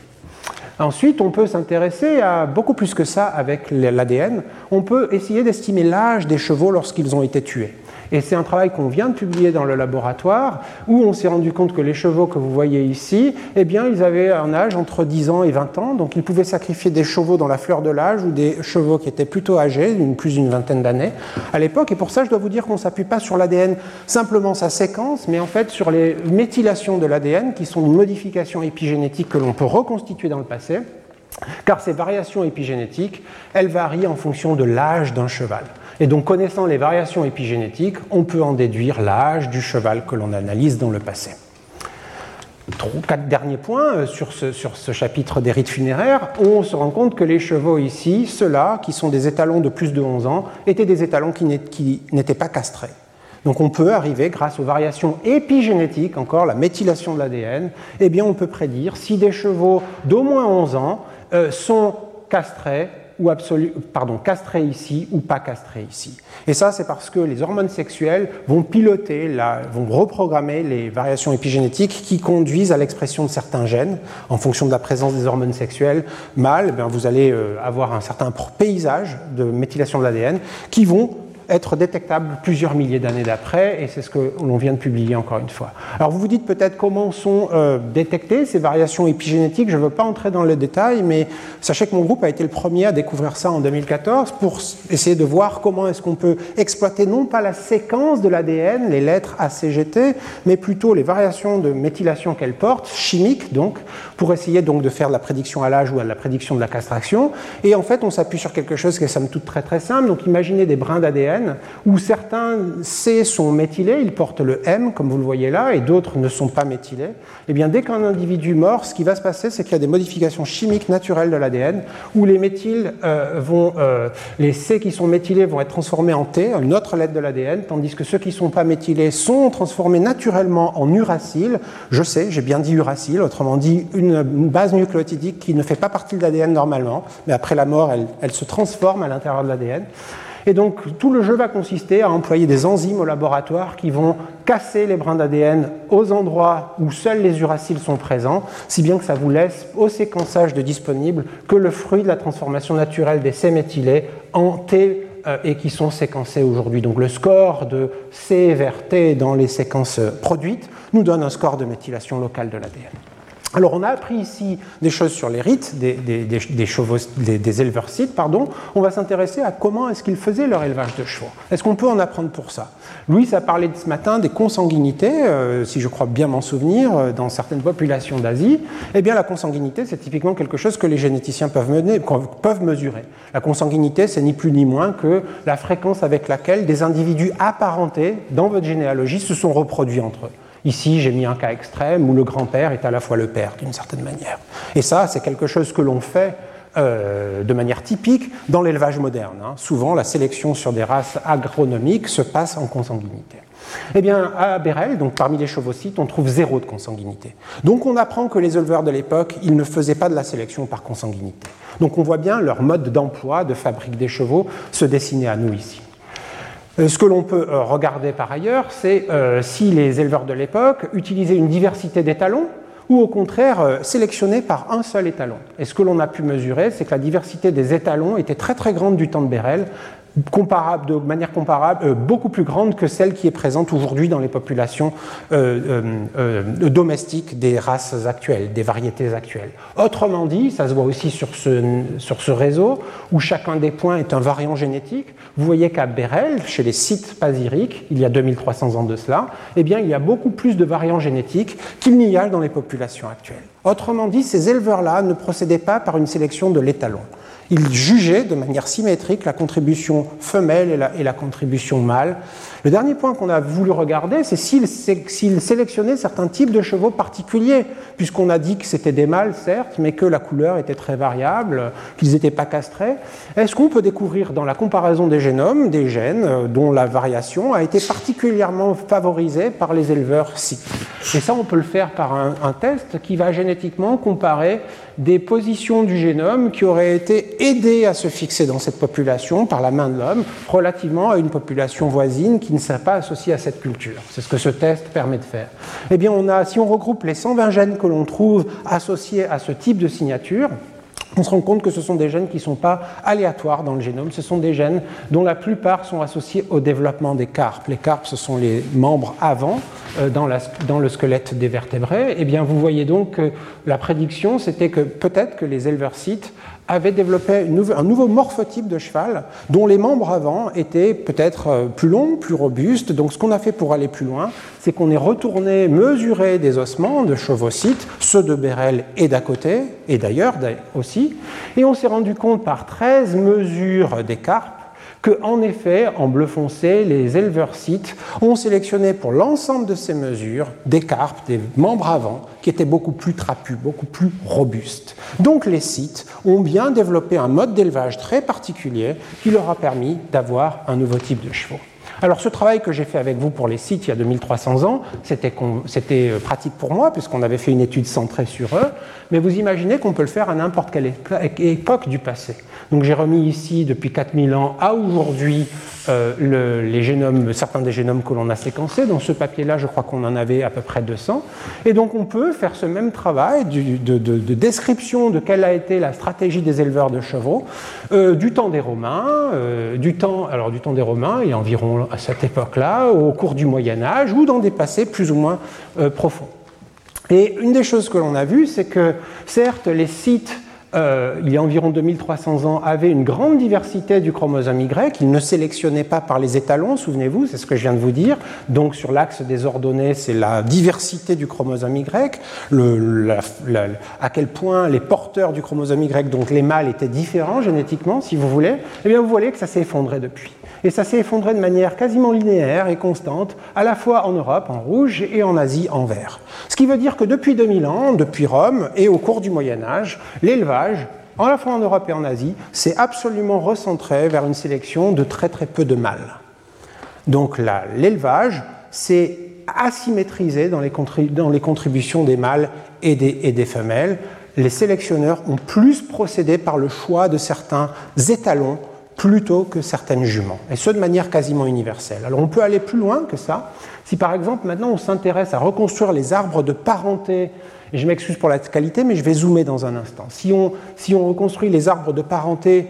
Ensuite, on peut s'intéresser à beaucoup plus que ça avec l'ADN. On peut essayer d'estimer l'âge des chevaux lorsqu'ils ont été tués. Et c'est un travail qu'on vient de publier dans le laboratoire où on s'est rendu compte que les chevaux que vous voyez ici, eh bien, ils avaient un âge entre 10 ans et 20 ans. Donc, ils pouvaient sacrifier des chevaux dans la fleur de l'âge ou des chevaux qui étaient plutôt âgés, plus d'une vingtaine d'années à l'époque. Et pour ça, je dois vous dire qu'on ne s'appuie pas sur l'ADN, simplement sa séquence, mais en fait sur les méthylations de l'ADN qui sont une modification épigénétique que l'on peut reconstituer dans le passé. Car ces variations épigénétiques, elles varient en fonction de l'âge d'un cheval. Et donc, connaissant les variations épigénétiques, on peut en déduire l'âge du cheval que l'on analyse dans le passé. Quatre derniers points euh, sur ce, chapitre des rites funéraires. On se rend compte que les chevaux ici, ceux-là, qui sont des étalons de plus de 11 ans, étaient des étalons qui n'étaient pas castrés. Donc on peut arriver, grâce aux variations épigénétiques, encore la méthylation de l'ADN, eh bien on peut prédire si des chevaux d'au moins 11 ans euh, sont castrés ou pardon, castré ici ou pas castré ici. Et ça, c'est parce que les hormones sexuelles vont piloter, vont reprogrammer les variations épigénétiques qui conduisent à l'expression de certains gènes. En fonction de la présence des hormones sexuelles mâles, eh vous allez euh, avoir un certain paysage de méthylation de l'ADN qui vont être détectable plusieurs milliers d'années d'après, et c'est ce que l'on vient de publier encore une fois. Alors vous vous dites peut-être comment sont euh, détectées ces variations épigénétiques, je ne veux pas entrer dans les détails, mais sachez que mon groupe a été le premier à découvrir ça en 2014 pour essayer de voir comment est-ce qu'on peut exploiter non pas la séquence de l'ADN, les lettres ACGT, mais plutôt les variations de méthylation qu'elles portent, chimiques donc, pour essayer donc de faire de la prédiction à l'âge ou à la prédiction de la castration. Et en fait, on s'appuie sur quelque chose qui est somme toute très très simple. Donc imaginez des brins d'ADN où certains C sont méthylés, ils portent le M, comme vous le voyez là, et d'autres ne sont pas méthylés. Et eh bien, dès qu'un individu mort, ce qui va se passer, c'est qu'il y a des modifications chimiques naturelles de l'ADN, où les méthyles euh, vont, euh, les C qui sont méthylés vont être transformés en T, une autre lettre de l'ADN, tandis que ceux qui ne sont pas méthylés sont transformés naturellement en uracile. Je sais, j'ai bien dit uracile, autrement dit une, base nucléotidique qui ne fait pas partie de l'ADN normalement, mais après la mort, elle, elle se transforme à l'intérieur de l'ADN. Et donc tout le jeu va consister à employer des enzymes au laboratoire qui vont casser les brins d'ADN aux endroits où seuls les uraciles sont présents, si bien que ça vous laisse au séquençage de disponibles que le fruit de la transformation naturelle des C-méthylés en T euh, et qui sont séquencés aujourd'hui. Donc le score de C vers T dans les séquences produites nous donne un score de méthylation locale de l'ADN. Alors on a appris ici des choses sur les rites des, chevaux, éleveurs sites, pardon. On va s'intéresser à comment est-ce qu'ils faisaient leur élevage de chevaux. Est-ce qu'on peut en apprendre pour ça? Louis a parlé ce matin des consanguinités, euh, si je crois bien m'en souvenir, euh, dans certaines populations d'Asie. Eh bien la consanguinité, c'est typiquement quelque chose que les généticiens peuvent, mener, peuvent mesurer. La consanguinité, c'est ni plus ni moins que la fréquence avec laquelle des individus apparentés dans votre généalogie se sont reproduits entre eux. Ici, j'ai mis un cas extrême où le grand-père est à la fois le père, d'une certaine manière. Et ça, c'est quelque chose que l'on fait euh, de manière typique dans l'élevage moderne. Hein. Souvent, la sélection sur des races agronomiques se passe en consanguinité. Eh bien, à Bérel, parmi les chevaucites, on trouve zéro de consanguinité. Donc on apprend que les éleveurs de l'époque, ils ne faisaient pas de la sélection par consanguinité. Donc on voit bien leur mode d'emploi, de fabrique des chevaux, se dessiner à nous ici. Euh, ce que l'on peut euh, regarder par ailleurs, c'est euh, si les éleveurs de l'époque utilisaient une diversité d'étalons ou au contraire sélectionnaient par un seul étalon. Et ce que l'on a pu mesurer, c'est que la diversité des étalons était très très grande du temps de Bérel, comparable, de manière comparable, euh, beaucoup plus grande que celle qui est présente aujourd'hui dans les populations euh, euh, domestiques des races actuelles, des variétés actuelles. Autrement dit, ça se voit aussi sur ce, réseau, où chacun des points est un variant génétique. Vous voyez qu'à Bérel, chez les sites pasiriques, il y a 2300 ans de cela, eh bien, il y a beaucoup plus de variants génétiques qu'il n'y a dans les populations actuelles. Autrement dit, ces éleveurs-là ne procédaient pas par une sélection de l'étalon. Il jugeait de manière symétrique la contribution femelle et la, contribution mâle. Le dernier point qu'on a voulu regarder, c'est s'il sélectionnait certains types de chevaux particuliers, puisqu'on a dit que c'était des mâles, certes, mais que la couleur était très variable, qu'ils n'étaient pas castrés. Est-ce qu'on peut découvrir dans la comparaison des génomes des gènes euh, dont la variation a été particulièrement favorisée par les éleveurs ci Et ça, on peut le faire par un, un test qui va génétiquement comparer des positions du génome qui auraient été aidées à se fixer dans cette population par la main de l'homme relativement à une population voisine qui ne serait pas associée à cette culture. C'est ce que ce test permet de faire. Eh bien, on a, si on regroupe les 120 gènes que l'on trouve associés à ce type de signature, on se rend compte que ce sont des gènes qui ne sont pas aléatoires dans le génome, ce sont des gènes dont la plupart sont associés au développement des carpes. Les carpes, ce sont les membres avant euh, dans, le squelette des vertébrés. Eh bien, vous voyez donc que la prédiction, c'était que peut-être que les éleveurs cites avait développé un nouveau morphotype de cheval dont les membres avant étaient peut-être euh, plus longs, plus robustes. Donc ce qu'on a fait pour aller plus loin, c'est qu'on est retourné mesurer des ossements de chevaucites, ceux de Bérel et d'à côté, et d'ailleurs aussi, et on s'est rendu compte par 13 mesures des carpes que, en effet, en bleu foncé, les éleveurs sites ont sélectionné pour l'ensemble de ces mesures des carpes, des membres avant, qui étaient beaucoup plus trapus, beaucoup plus robustes. Donc les sites ont bien développé un mode d'élevage très particulier qui leur a permis d'avoir un nouveau type de chevaux. Alors ce travail que j'ai fait avec vous pour les sites il y a 2300 ans, c'était euh, pratique pour moi puisqu'on avait fait une étude centrée sur eux, mais vous imaginez qu'on peut le faire à n'importe quelle époque du passé. Donc j'ai remis ici depuis 4000 ans à aujourd'hui euh, les génomes, certains des génomes que l'on a séquencés. Dans ce papier-là, je crois qu'on en avait à peu près 200. Et donc on peut faire ce même travail de, description de quelle a été la stratégie des éleveurs de chevaux euh, du temps des Romains, du temps, alors du temps des Romains et environ à cette époque-là, au cours du Moyen Âge ou dans des passés plus ou moins profonds. Et une des choses que l'on a vues, c'est que certes les sites euh, il y a environ 2300 ans, avait une grande diversité du chromosome Y. Il ne sélectionnait pas par les étalons, souvenez-vous, c'est ce que je viens de vous dire. Donc sur l'axe des ordonnées, c'est la diversité du chromosome Y, à quel point les porteurs du chromosome Y, donc les mâles, étaient différents génétiquement, si vous voulez. Eh bien, vous voyez que ça s'est effondré depuis. Et ça s'est effondré de manière quasiment linéaire et constante, à la fois en Europe en rouge et en Asie en vert. Ce qui veut dire que depuis 2000 ans, depuis Rome et au cours du Moyen Âge, l'élevage, à la fois en Europe et en Asie, s'est absolument recentré vers une sélection de très très peu de mâles. Donc l'élevage s'est asymétrisé dans les, contributions des mâles et des femelles. Les sélectionneurs ont plus procédé par le choix de certains étalons plutôt que certaines juments, et ce de manière quasiment universelle. Alors on peut aller plus loin que ça. Si par exemple maintenant on s'intéresse à reconstruire les arbres de parenté, et je m'excuse pour la qualité, mais je vais zoomer dans un instant. Si on, si on reconstruit les arbres de parenté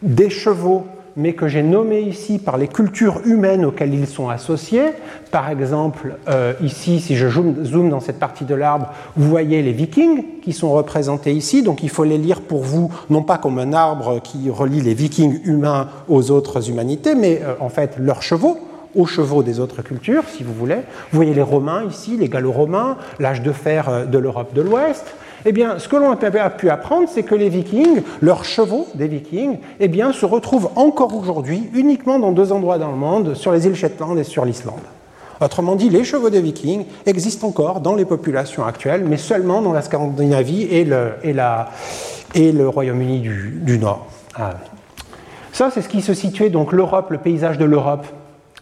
des chevaux mais que j'ai nommés ici par les cultures humaines auxquelles ils sont associés. Par exemple, euh, ici, si je zoome dans cette partie de l'arbre, vous voyez les vikings qui sont représentés ici, donc il faut les lire pour vous, non pas comme un arbre qui relie les vikings humains aux autres humanités, mais euh, en fait leurs chevaux aux chevaux des autres cultures, si vous voulez. Vous voyez les Romains ici, les Gallo-Romains, l'âge de fer euh, de l'Europe de l'Ouest. Eh bien, ce que l'on a pu apprendre, c'est que les Vikings, leurs chevaux des Vikings, eh bien, se retrouvent encore aujourd'hui uniquement dans deux endroits dans le monde, sur les îles Shetland et sur l'Islande. Autrement dit, les chevaux des Vikings existent encore dans les populations actuelles, mais seulement dans la Scandinavie et le, Royaume-Uni du, du, Nord. Ah. Ça, c'est ce qui se situait donc l'Europe, le paysage de l'Europe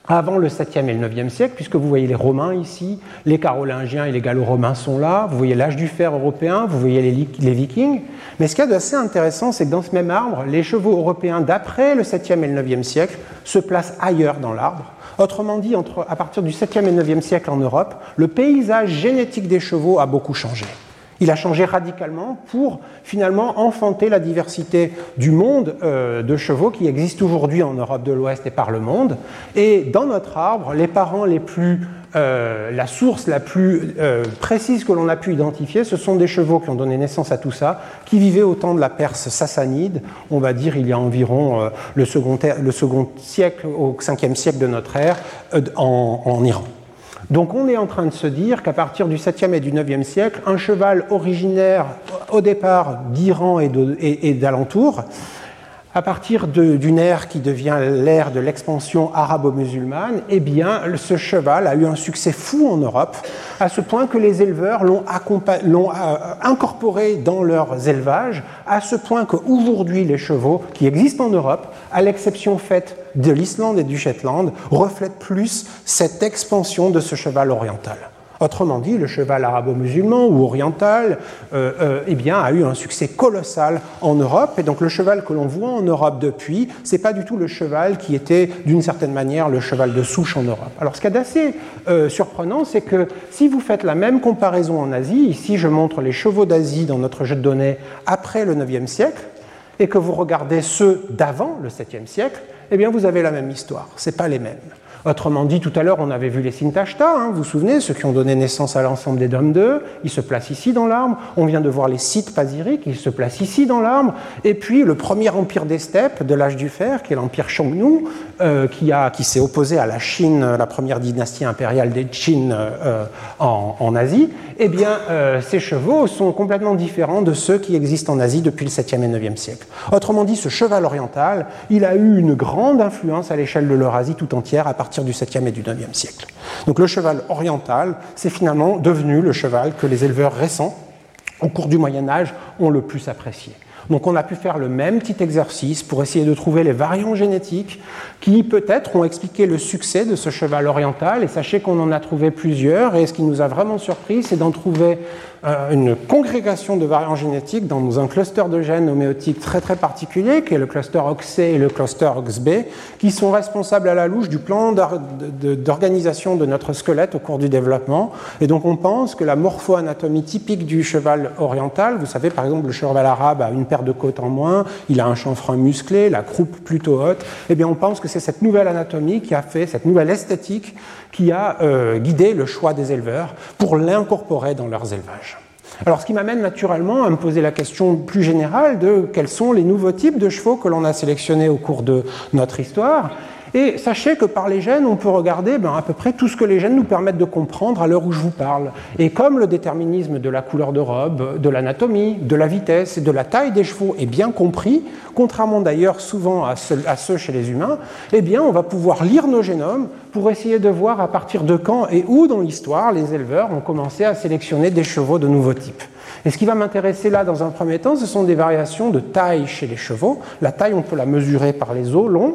avant le 7e et le 9e siècle, puisque vous voyez les Romains ici, les Carolingiens et les Gallo-Romains sont là, vous voyez l'âge du fer européen, vous voyez les, Vikings. Mais ce qu'il y a d'assez intéressant, c'est que dans ce même arbre, les chevaux européens d'après le 7e et le 9e siècle se placent ailleurs dans l'arbre. Autrement dit, à partir du 7e et 9e siècle en Europe, le paysage génétique des chevaux a beaucoup changé. Il a changé radicalement pour finalement enfanter la diversité du monde euh, de chevaux qui existe aujourd'hui en Europe de l'Ouest et par le monde. Et dans notre arbre, les parents les plus, euh, la source la plus euh, précise que l'on a pu identifier, ce sont des chevaux qui ont donné naissance à tout ça, qui vivaient au temps de la Perse sassanide, on va dire il y a environ le second, le, siècle au 5e siècle de notre ère, en Iran. Donc on est en train de se dire qu'à partir du 7e et du 9e siècle, un cheval originaire au départ d'Iran et d'alentour à partir d'une ère qui devient l'ère de l'expansion arabo-musulmane, eh bien, ce cheval a eu un succès fou en Europe, à ce point que les éleveurs l'ont euh, incorporé dans leurs élevages, à ce point qu'aujourd'hui, les chevaux qui existent en Europe, à l'exception faite de l'Islande et du Shetland, reflètent plus cette expansion de ce cheval oriental. Autrement dit, le cheval arabo-musulman ou oriental euh, euh, eh bien, a eu un succès colossal en Europe. Et donc le cheval que l'on voit en Europe depuis, ce n'est pas du tout le cheval qui était d'une certaine manière le cheval de souche en Europe. Alors ce qui est d'assez euh, surprenant, c'est que si vous faites la même comparaison en Asie, ici je montre les chevaux d'Asie dans notre jeu de données après le 9e siècle, et que vous regardez ceux d'avant le 7e siècle, eh bien vous avez la même histoire. Ce pas les mêmes. Autrement dit, tout à l'heure, on avait vu les Sintashta, hein, vous vous souvenez, ceux qui ont donné naissance à l'ensemble des Dom 2, ils se placent ici dans l'arbre. On vient de voir les sites pasiriques, ils se placent ici dans l'arbre. Et puis, le premier empire des steppes de l'âge du fer, qui est l'empire Xiongnu, euh, qui, qui s'est opposé à la Chine, la première dynastie impériale des Qin euh, en, en, Asie, eh bien, euh, ces chevaux sont complètement différents de ceux qui existent en Asie depuis le 7e et 9e siècle. Autrement dit, ce cheval oriental, il a eu une grande influence à l'échelle de l'Eurasie tout entière à partir du 7e et du 9e siècle. Donc le cheval oriental, c'est finalement devenu le cheval que les éleveurs récents, au cours du Moyen Âge, ont le plus apprécié. Donc on a pu faire le même petit exercice pour essayer de trouver les variants génétiques qui peut-être ont expliqué le succès de ce cheval oriental. Et sachez qu'on en a trouvé plusieurs. Et ce qui nous a vraiment surpris, c'est d'en trouver une congrégation de variants génétiques dans un cluster de gènes homéotiques très très particulier, qui est le cluster OXC et le cluster OXB, qui sont responsables à la louche du plan d'organisation de notre squelette au cours du développement. Et donc on pense que la morpho-anatomie typique du cheval oriental, vous savez par exemple le cheval arabe a une paire de côtes en moins, il a un chanfrein musclé, la croupe plutôt haute, eh bien on pense que c'est cette nouvelle anatomie qui a fait, cette nouvelle esthétique qui a euh, guidé le choix des éleveurs pour l'incorporer dans leurs élevages. Alors, ce qui m'amène naturellement à me poser la question plus générale de quels sont les nouveaux types de chevaux que l'on a sélectionnés au cours de notre histoire et sachez que par les gènes, on peut regarder ben, à peu près tout ce que les gènes nous permettent de comprendre à l'heure où je vous parle. Et comme le déterminisme de la couleur de robe, de l'anatomie, de la vitesse et de la taille des chevaux est bien compris, contrairement d'ailleurs souvent à ceux, chez les humains, eh bien on va pouvoir lire nos génomes pour essayer de voir à partir de quand et où dans l'histoire les éleveurs ont commencé à sélectionner des chevaux de nouveaux types. Et ce qui va m'intéresser là dans un premier temps, ce sont des variations de taille chez les chevaux. La taille, on peut la mesurer par les os longs,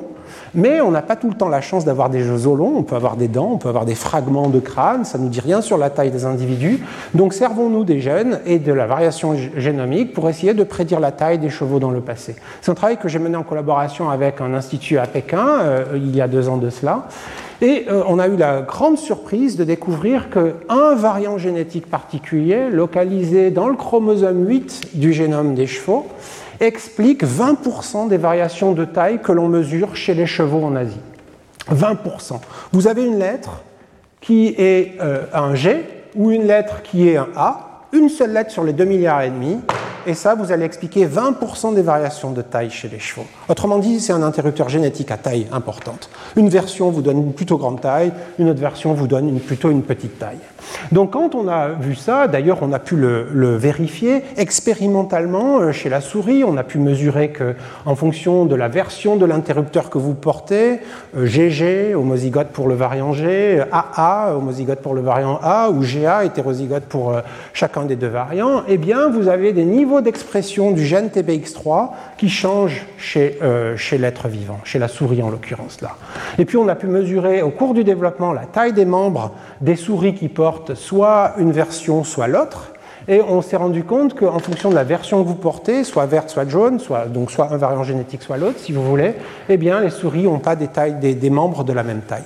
mais on n'a pas tout le temps la chance d'avoir des os longs, on peut avoir des dents, on peut avoir des fragments de crâne, ça ne nous dit rien sur la taille des individus. Donc servons-nous des gènes et de la variation génomique pour essayer de prédire la taille des chevaux dans le passé. C'est un travail que j'ai mené en collaboration avec un institut à Pékin euh, il y a deux ans de cela. Et euh, on a eu la grande surprise de découvrir qu'un variant génétique particulier, localisé dans le chromosome 8 du génome des chevaux, explique 20% des variations de taille que l'on mesure chez les chevaux en Asie. 20%. Vous avez une lettre qui est euh, un G ou une lettre qui est un A, une seule lettre sur les 2 milliards et demi, et ça, vous allez expliquer 20% des variations de taille chez les chevaux. Autrement dit, c'est un interrupteur génétique à taille importante. Une version vous donne une plutôt grande taille, une autre version vous donne plutôt une petite taille. Donc quand on a vu ça, d'ailleurs on a pu le, vérifier expérimentalement euh, chez la souris, on a pu mesurer que en fonction de la version de l'interrupteur que vous portez, GG euh, homozygote pour le variant G, AA homozygote pour le variant A ou GA hétérozygote pour euh, chacun des deux variants, eh bien vous avez des niveaux d'expression du gène TBX3 qui changent chez, chez l'être vivant, chez la souris en l'occurrence là. Et puis on a pu mesurer au cours du développement la taille des membres des souris qui portent soit une version, soit l'autre. Et on s'est rendu compte qu'en fonction de la version que vous portez, soit verte, soit jaune, soit, donc soit un variant génétique, soit l'autre, si vous voulez, eh bien, les souris n'ont pas des, tailles, des, membres de la même taille.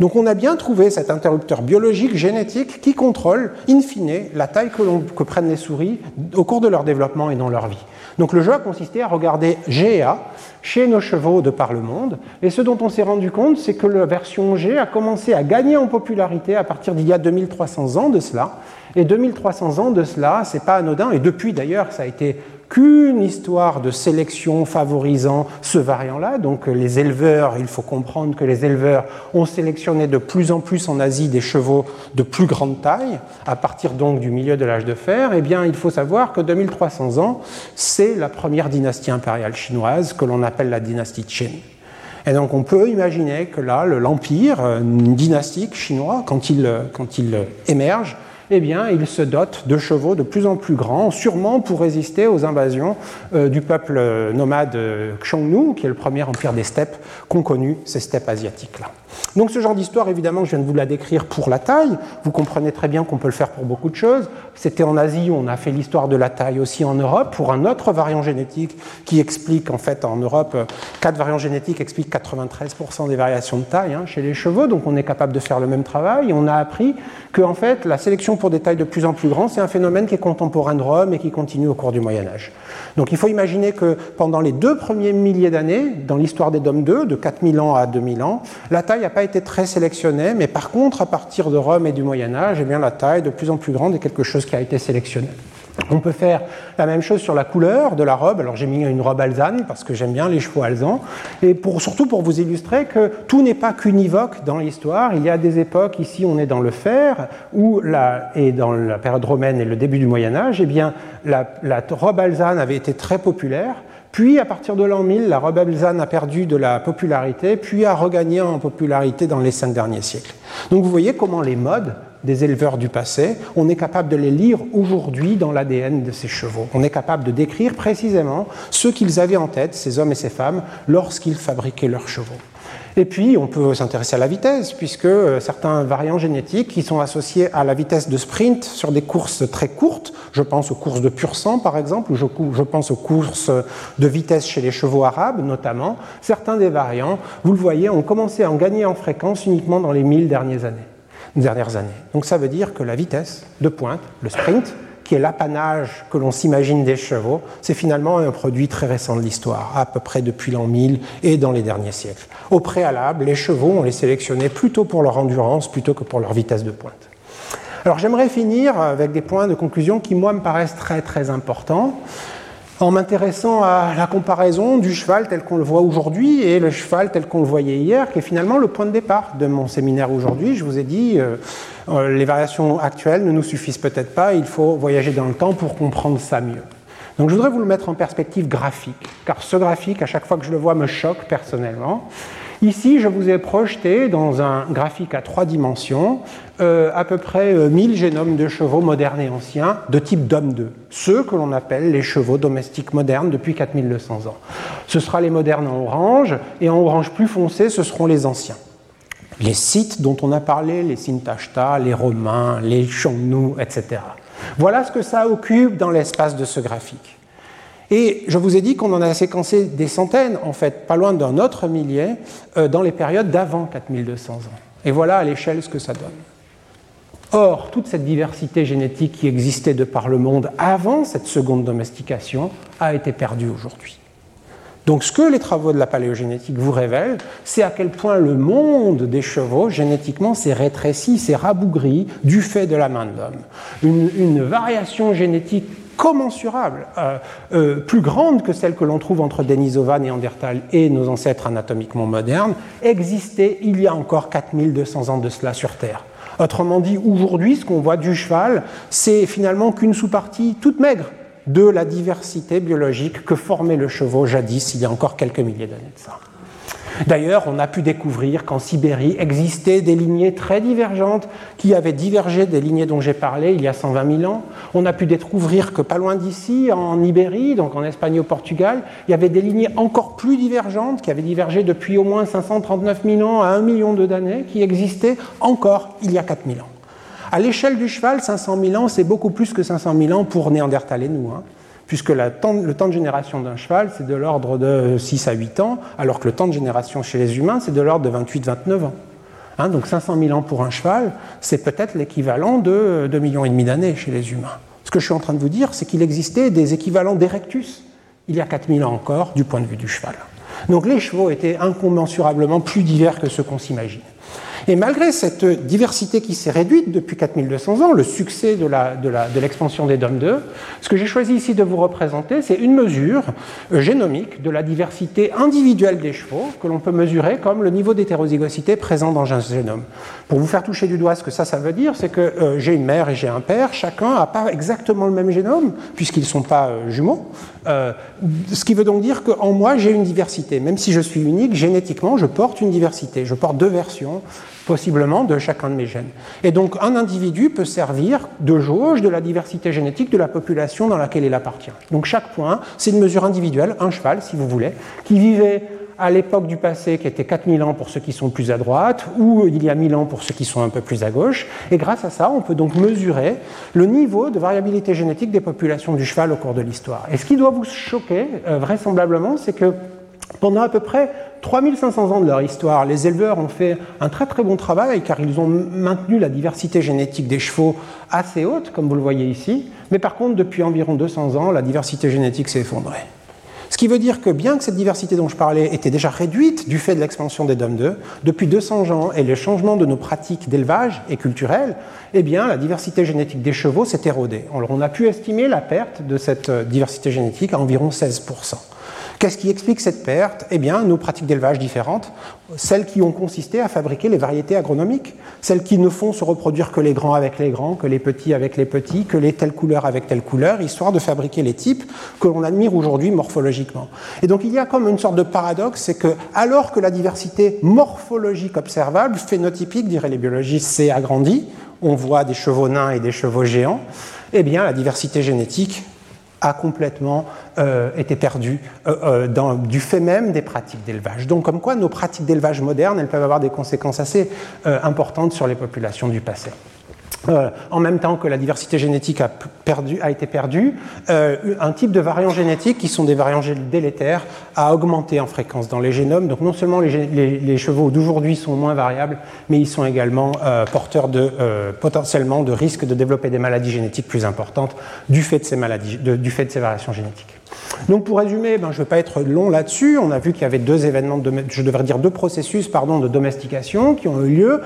Donc on a bien trouvé cet interrupteur biologique génétique qui contrôle, in fine, la taille que, prennent les souris au cours de leur développement et dans leur vie. Donc le jeu a consisté à regarder G et A chez nos chevaux de par le monde. Et ce dont on s'est rendu compte, c'est que la version G a commencé à gagner en popularité à partir d'il y a 2300 ans de cela. Et 2300 ans de cela, c'est pas anodin. Et depuis d'ailleurs, ça a été qu'une histoire de sélection favorisant ce variant-là. Donc les éleveurs, il faut comprendre que les éleveurs ont sélectionné de plus en plus en Asie des chevaux de plus grande taille, à partir donc du milieu de l'âge de fer. Eh bien, il faut savoir que 2300 ans, c'est la première dynastie impériale chinoise que l'on appelle la dynastie Qin. Et donc on peut imaginer que là, l'empire dynastique chinois, quand il, quand il émerge, eh bien, il se dote de chevaux de plus en plus grands, sûrement pour résister aux invasions euh, du peuple nomade Xiongnu, qui est le premier empire des steppes qu'ont connu ces steppes asiatiques-là. Donc ce genre d'histoire, évidemment, je viens de vous la décrire pour la taille. Vous comprenez très bien qu'on peut le faire pour beaucoup de choses. C'était en Asie, on a fait l'histoire de la taille aussi en Europe pour un autre variant génétique qui explique, en fait, en Europe, quatre variants génétiques expliquent 93% des variations de taille hein, chez les chevaux. Donc on est capable de faire le même travail. On a appris que, en fait, la sélection pour des tailles de plus en plus grandes, c'est un phénomène qui est contemporain de Rome et qui continue au cours du Moyen Âge. Donc il faut imaginer que pendant les deux premiers milliers d'années, dans l'histoire des DOM 2, de 4000 ans à 2000 ans, la taille n'a pas été très sélectionnée, mais par contre, à partir de Rome et du Moyen Âge, eh la taille de plus en plus grande est quelque chose qui a été sélectionné. On peut faire la même chose sur la couleur de la robe. Alors j'ai mis une robe alzane parce que j'aime bien les chevaux alzans. Et surtout pour vous illustrer que tout n'est pas qu'univoque dans l'histoire. Il y a des époques, ici on est dans le fer, où et dans la période romaine et le début du Moyen Âge, eh bien, la, la robe alzane avait été très populaire. Puis, à partir de l'an 1000, la robe alzane a perdu de la popularité, puis a regagné en popularité dans les cinq derniers siècles. Donc vous voyez comment les modes des éleveurs du passé, on est capable de les lire aujourd'hui dans l'ADN de ces chevaux. On est capable de décrire précisément ce qu'ils avaient en tête, ces hommes et ces femmes, lorsqu'ils fabriquaient leurs chevaux. Et puis, on peut s'intéresser à la vitesse, puisque euh, certains variants génétiques qui sont associés à la vitesse de sprint sur des courses très courtes, je pense aux courses de pur sang par exemple, ou je pense aux courses de vitesse chez les chevaux arabes notamment, certains des variants, vous le voyez, ont commencé à en gagner en fréquence uniquement dans les mille dernières années dernières années. Donc ça veut dire que la vitesse de pointe, le sprint, qui est l'apanage que l'on s'imagine des chevaux, c'est finalement un produit très récent de l'histoire, à peu près depuis l'an 1000 et dans les derniers siècles. Au préalable, les chevaux, on les sélectionnait plutôt pour leur endurance plutôt que pour leur vitesse de pointe. Alors j'aimerais finir avec des points de conclusion qui, moi, me paraissent très très importants en m'intéressant à la comparaison du cheval tel qu'on le voit aujourd'hui et le cheval tel qu'on le voyait hier, qui est finalement le point de départ de mon séminaire aujourd'hui. Je vous ai dit, euh, euh, les variations actuelles ne nous suffisent peut-être pas, il faut voyager dans le temps pour comprendre ça mieux. Donc je voudrais vous le mettre en perspective graphique, car ce graphique, à chaque fois que je le vois, me choque personnellement. Ici, je vous ai projeté dans un graphique à trois dimensions euh, à peu près 1000 euh, génomes de chevaux modernes et anciens de type DOM2, ceux que l'on appelle les chevaux domestiques modernes depuis 4200 ans. Ce sera les modernes en orange, et en orange plus foncé, ce seront les anciens. Les sites dont on a parlé, les Sintashta, les Romains, les Xiongnu, etc. Voilà ce que ça occupe dans l'espace de ce graphique. Et je vous ai dit qu'on en a séquencé des centaines, en fait, pas loin d'un autre millier, euh, dans les périodes d'avant 4200 ans. Et voilà à l'échelle ce que ça donne. Or, toute cette diversité génétique qui existait de par le monde avant cette seconde domestication a été perdue aujourd'hui. Donc ce que les travaux de la paléogénétique vous révèlent, c'est à quel point le monde des chevaux, génétiquement, s'est rétréci, s'est rabougri du fait de la main de l'homme. Une, une, variation génétique commensurable, euh, euh, plus grande que celle que l'on trouve entre Denisova, Néandertal et nos ancêtres anatomiquement modernes, existait il y a encore 4200 ans de cela sur Terre. Autrement dit, aujourd'hui, ce qu'on voit du cheval, c'est finalement qu'une sous-partie toute maigre de la diversité biologique que formait le chevaux jadis, il y a encore quelques milliers d'années de ça. D'ailleurs, on a pu découvrir qu'en Sibérie existaient des lignées très divergentes qui avaient divergé des lignées dont j'ai parlé il y a 120 000 ans. On a pu découvrir que pas loin d'ici, en Ibérie, donc en Espagne et au Portugal, il y avait des lignées encore plus divergentes qui avaient divergé depuis au moins 539 000 ans à 1 million d'années, qui existaient encore il y a 4 000 ans. À l'échelle du cheval, 500 000 ans, c'est beaucoup plus que 500 000 ans pour Néandertal et nous. Hein puisque le temps de génération d'un cheval, c'est de l'ordre de 6 à 8 ans, alors que le temps de génération chez les humains, c'est de l'ordre de 28-29 ans. Hein, donc 500 000 ans pour un cheval, c'est peut-être l'équivalent de 2,5 millions et demi d'années chez les humains. Ce que je suis en train de vous dire, c'est qu'il existait des équivalents d'Erectus il y a 4000 ans encore du point de vue du cheval. Donc les chevaux étaient incommensurablement plus divers que ce qu'on s'imagine. Et malgré cette diversité qui s'est réduite depuis 4200 ans, le succès de l'expansion des DOM2, ce que j'ai choisi ici de vous représenter, c'est une mesure génomique de la diversité individuelle des chevaux que l'on peut mesurer comme le niveau d'hétérozygosité présent dans un génome. Pour vous faire toucher du doigt ce que ça, ça veut dire, c'est que euh, j'ai une mère et j'ai un père, chacun n'a pas exactement le même génome, puisqu'ils ne sont pas euh, jumeaux. Euh, ce qui veut donc dire qu'en moi, j'ai une diversité. Même si je suis unique, génétiquement, je porte une diversité. Je porte deux versions possiblement de chacun de mes gènes. Et donc un individu peut servir de jauge de la diversité génétique de la population dans laquelle il appartient. Donc chaque point, c'est une mesure individuelle, un cheval si vous voulez, qui vivait à l'époque du passé qui était 4000 ans pour ceux qui sont plus à droite, ou il y a 1000 ans pour ceux qui sont un peu plus à gauche. Et grâce à ça, on peut donc mesurer le niveau de variabilité génétique des populations du cheval au cours de l'histoire. Et ce qui doit vous choquer, euh, vraisemblablement, c'est que pendant à peu près 3500 ans de leur histoire, les éleveurs ont fait un très très bon travail car ils ont maintenu la diversité génétique des chevaux assez haute, comme vous le voyez ici. Mais par contre, depuis environ 200 ans, la diversité génétique s'est effondrée. Ce qui veut dire que bien que cette diversité dont je parlais était déjà réduite du fait de l'expansion des DOM2, depuis 200 ans et le changement de nos pratiques d'élevage et culturelles, eh bien, la diversité génétique des chevaux s'est érodée. On a pu estimer la perte de cette diversité génétique à environ 16%. Qu'est-ce qui explique cette perte? Eh bien, nos pratiques d'élevage différentes, celles qui ont consisté à fabriquer les variétés agronomiques, celles qui ne font se reproduire que les grands avec les grands, que les petits avec les petits, que les telles couleurs avec telle couleur, histoire de fabriquer les types que l'on admire aujourd'hui morphologiquement. Et donc, il y a comme une sorte de paradoxe, c'est que alors que la diversité morphologique observable, phénotypique, diraient les biologistes, s'est agrandie, on voit des chevaux nains et des chevaux géants, eh bien, la diversité génétique a complètement euh, été perdu euh, euh, du fait même des pratiques d'élevage. Donc comme quoi nos pratiques d'élevage modernes, elles peuvent avoir des conséquences assez importantes sur les populations du passé. Euh, en même temps que la diversité génétique a, été perdue, euh, un type de variants génétiques, qui sont des variants délétères, a augmenté en fréquence dans les génomes. Donc non seulement les, chevaux d'aujourd'hui sont moins variables, mais ils sont également euh, porteurs de, potentiellement de risques de développer des maladies génétiques plus importantes du fait de ces variations génétiques. Donc pour résumer, ben, je ne vais pas être long là-dessus. On a vu qu'il y avait deux événements, je devrais dire deux processus pardon, de domestication qui ont eu lieu.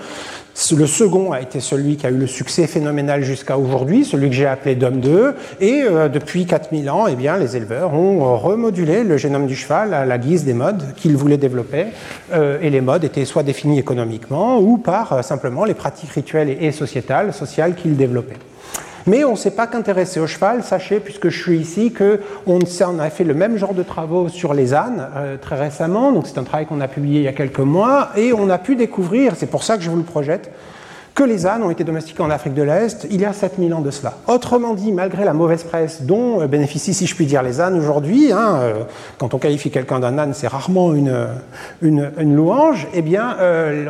Le second a été celui qui a eu le succès phénoménal jusqu'à aujourd'hui, celui que j'ai appelé DOM2. Et euh, depuis 4000 ans, eh bien, les éleveurs ont remodulé le génome du cheval à la guise des modes qu'ils voulaient développer. Euh, et les modes étaient soit définis économiquement ou par euh, simplement les pratiques rituelles et sociétales, sociales qu'ils développaient. Mais on ne s'est pas qu'intéressé au cheval. Sachez, puisque je suis ici, qu'on a fait le même genre de travaux sur les ânes euh, très récemment. C'est un travail qu'on a publié il y a quelques mois. Et on a pu découvrir, c'est pour ça que je vous le projette, que les ânes ont été domestiqués en Afrique de l'Est il y a 7000 ans de cela. Autrement dit, malgré la mauvaise presse dont euh, bénéficient, si je puis dire, les ânes aujourd'hui, hein, euh, quand on qualifie quelqu'un d'un âne, c'est rarement une, une, louange, eh bien,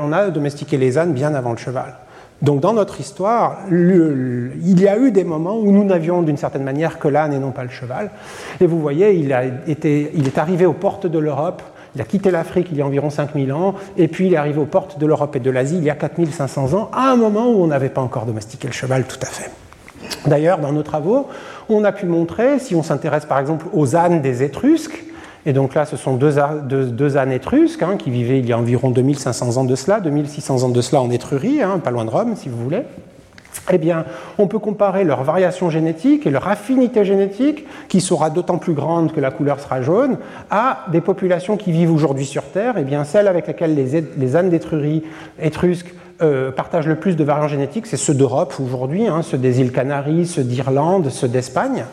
on a domestiqué les ânes bien avant le cheval. Donc dans notre histoire, il y a eu des moments où nous n'avions d'une certaine manière que l'âne et non pas le cheval. Et vous voyez, il, il est arrivé aux portes de l'Europe Il a quitté l'Afrique il y a environ 5000 ans, et puis il est arrivé aux portes de l'Europe et de l'Asie il y a 4500 ans, à un moment où on n'avait pas encore domestiqué le cheval tout à fait. D'ailleurs, dans nos travaux, on a pu montrer, si on s'intéresse par exemple aux ânes des Étrusques, et donc là, ce sont deux, ânes étrusques hein, qui vivaient il y a environ 2500 ans de cela, 2600 ans de cela en Étrurie, hein, pas loin de Rome si vous voulez. Eh bien, on peut comparer leur variation génétique et leur affinité génétique, qui sera d'autant plus grande que la couleur sera jaune, à des populations qui vivent aujourd'hui sur Terre, eh bien, celles avec lesquelles les, les ânes d'étrurie étrusques euh, partagent le plus de variants génétiques, c'est ceux d'Europe aujourd'hui, hein, ceux des îles Canaries, ceux d'Irlande, ceux d'Espagne.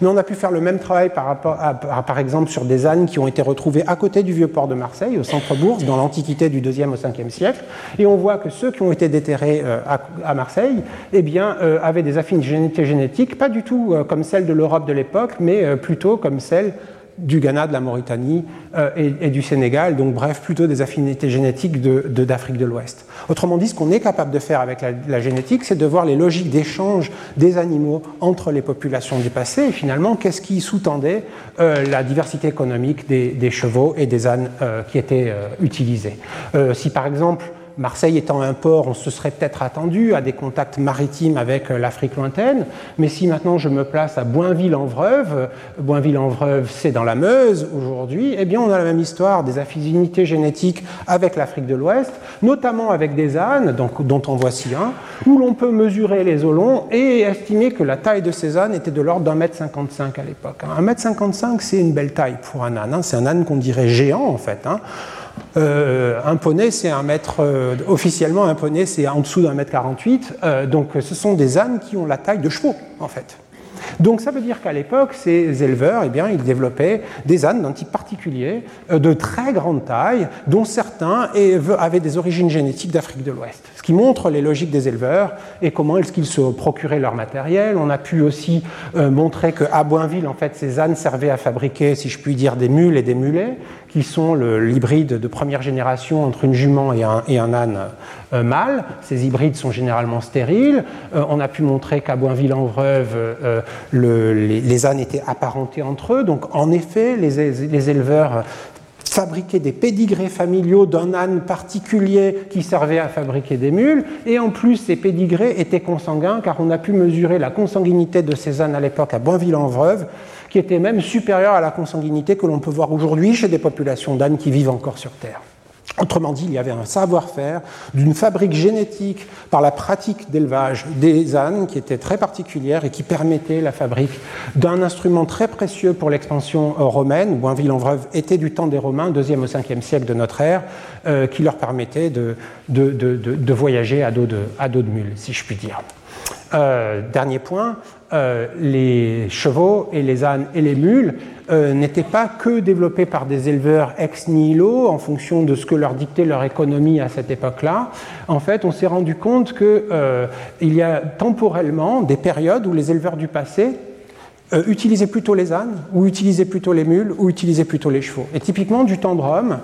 Mais on a pu faire le même travail par, à, par exemple sur des ânes qui ont été retrouvés à côté du vieux port de Marseille, au centre-bourse, dans l'Antiquité du 2e au 5e siècle. Et on voit que ceux qui ont été déterrés euh, à, Marseille eh bien, euh, avaient des affinités génétiques, pas du tout comme celles de l'Europe de l'époque, mais plutôt comme celles du Ghana, de la Mauritanie euh, et, du Sénégal, donc bref, plutôt des affinités génétiques d'Afrique de, l'Ouest. Autrement dit, ce qu'on est capable de faire avec la, génétique, c'est de voir les logiques d'échange des animaux entre les populations du passé et finalement, qu'est-ce qui sous-tendait euh, la diversité économique des, chevaux et des ânes euh, qui étaient utilisés? si par exemple, Marseille étant un port, on se serait peut-être attendu à des contacts maritimes avec euh, l'Afrique lointaine, mais si maintenant je me place à Boinville-en-Vreuve, Boinville-en-Vreuve c'est dans la Meuse aujourd'hui, eh bien on a la même histoire des affinités génétiques avec l'Afrique de l'Ouest, notamment avec des ânes, dont on voici un, où l'on peut mesurer les os longs et estimer que la taille de ces ânes était de l'ordre d'un mètre cinquante-cinq à l'époque. Un mètre cinquante-cinq c'est une belle taille pour un âne, hein. c'est un âne qu'on dirait géant en fait. Hein. Euh, un poney, c'est un mètre, euh, officiellement, un poney, c'est en dessous d'un mètre 48. Euh, donc, ce sont des ânes qui ont la taille de chevaux, en fait. Donc ça veut dire qu'à l'époque, ces éleveurs, eh bien, ils développaient des ânes d'un type particulier, de très grande taille, dont certains avaient des origines génétiques d'Afrique de l'Ouest. Ce qui montre les logiques des éleveurs et comment est-ce qu'ils se procuraient leur matériel. On a pu aussi montrer qu'à Boinville, en fait, ces ânes servaient à fabriquer, si je puis dire, des mules et des mulets, qui sont l'hybride de première génération entre une jument et un, âne euh, mâle. Ces hybrides sont généralement stériles. Euh, on a pu montrer qu'à Boinville-en-Vreuve, euh, les, ânes étaient apparentés entre eux. Donc, en effet, les, éleveurs fabriquaient des pédigrés familiaux d'un âne particulier qui servait à fabriquer des mules. Et en plus, ces pédigrés étaient consanguins car on a pu mesurer la consanguinité de ces ânes à l'époque à Boinville-en-Vreuve qui était même supérieure à la consanguinité que l'on peut voir aujourd'hui chez des populations d'ânes qui vivent encore sur Terre. Autrement dit, il y avait un savoir-faire d'une fabrique génétique par la pratique d'élevage des ânes qui était très particulière et qui permettait la fabrique d'un instrument très précieux pour l'expansion romaine. Boinville-en-Vreuve était du temps des Romains, 2e au 5e siècle de notre ère, euh, qui leur permettait de, de, voyager à dos de, à dos de mule, si je puis dire. Euh, dernier point, euh, les chevaux et les ânes et les mules euh, n'étaient pas que développés par des éleveurs ex nihilo en fonction de ce que leur dictait leur économie à cette époque-là. En fait, on s'est rendu compte qu'il y a temporellement des périodes où les éleveurs du passé utilisaient plutôt les ânes, ou utilisaient plutôt les mules, ou utilisaient plutôt les chevaux. Et typiquement du temps de Rome,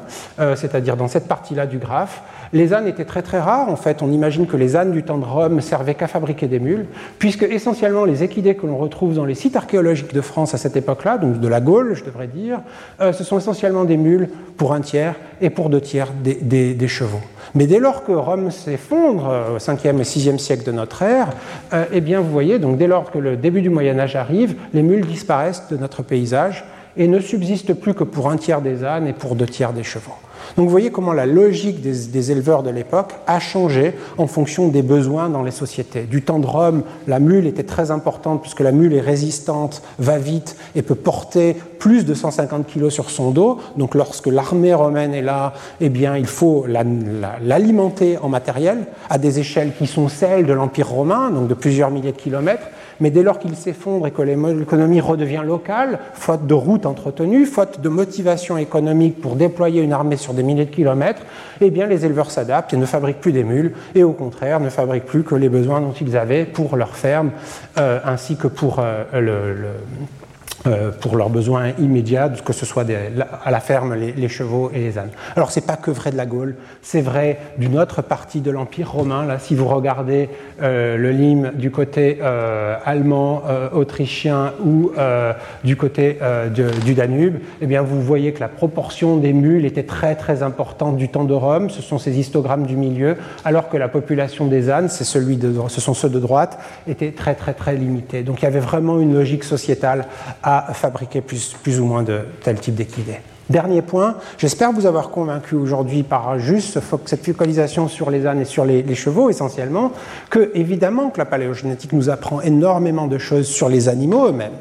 c'est-à-dire dans cette partie-là du graphe, les ânes étaient très très rares. En fait, on imagine que les ânes du temps de Rome servaient qu'à fabriquer des mules, puisque essentiellement les équidés que l'on retrouve dans les sites archéologiques de France à cette époque-là, donc de la Gaule, je devrais dire, euh, ce sont essentiellement des mules pour un tiers et pour deux tiers des, chevaux. Mais dès lors que Rome s'effondre euh, au 5e et 6e siècle de notre ère, euh, eh bien vous voyez, donc dès lors que le début du Moyen Âge arrive, les mules disparaissent de notre paysage et ne subsistent plus que pour un tiers des ânes et pour deux tiers des chevaux. Donc vous voyez comment la logique des, éleveurs de l'époque a changé en fonction des besoins dans les sociétés. Du temps de Rome, la mule était très importante puisque la mule est résistante, va vite et peut porter plus de 150 kg sur son dos. Donc lorsque l'armée romaine est là, eh bien il faut l'alimenter en matériel à des échelles qui sont celles de l'Empire romain, donc de plusieurs milliers de kilomètres mais dès lors qu'il s'effondre et que l'économie redevient locale, faute de routes entretenues, faute de motivation économique pour déployer une armée sur des milliers de kilomètres, eh bien les éleveurs s'adaptent et ne fabriquent plus des mules, et au contraire ne fabriquent plus que les besoins dont ils avaient pour leur ferme, euh, ainsi que pour euh, euh, pour leurs besoins immédiats, que ce soit à la ferme les, chevaux et les ânes. Alors c'est pas que vrai de la Gaule, c'est vrai d'une autre partie de l'Empire romain. Là, si vous regardez euh, le Lim du côté euh, allemand, autrichien ou du côté du Danube, eh bien vous voyez que la proportion des mules était très très importante du temps de Rome. Ce sont ces histogrammes du milieu, alors que la population des ânes, c'est celui de, ce sont ceux de droite, était très très très limitée. Donc il y avait vraiment une logique sociétale à à fabriquer plus, plus ou moins de tel type d'équidés. Dernier point, j'espère vous avoir convaincu aujourd'hui par juste cette focalisation sur les ânes et sur les, les, chevaux essentiellement, que évidemment que la paléogénétique nous apprend énormément de choses sur les animaux eux-mêmes.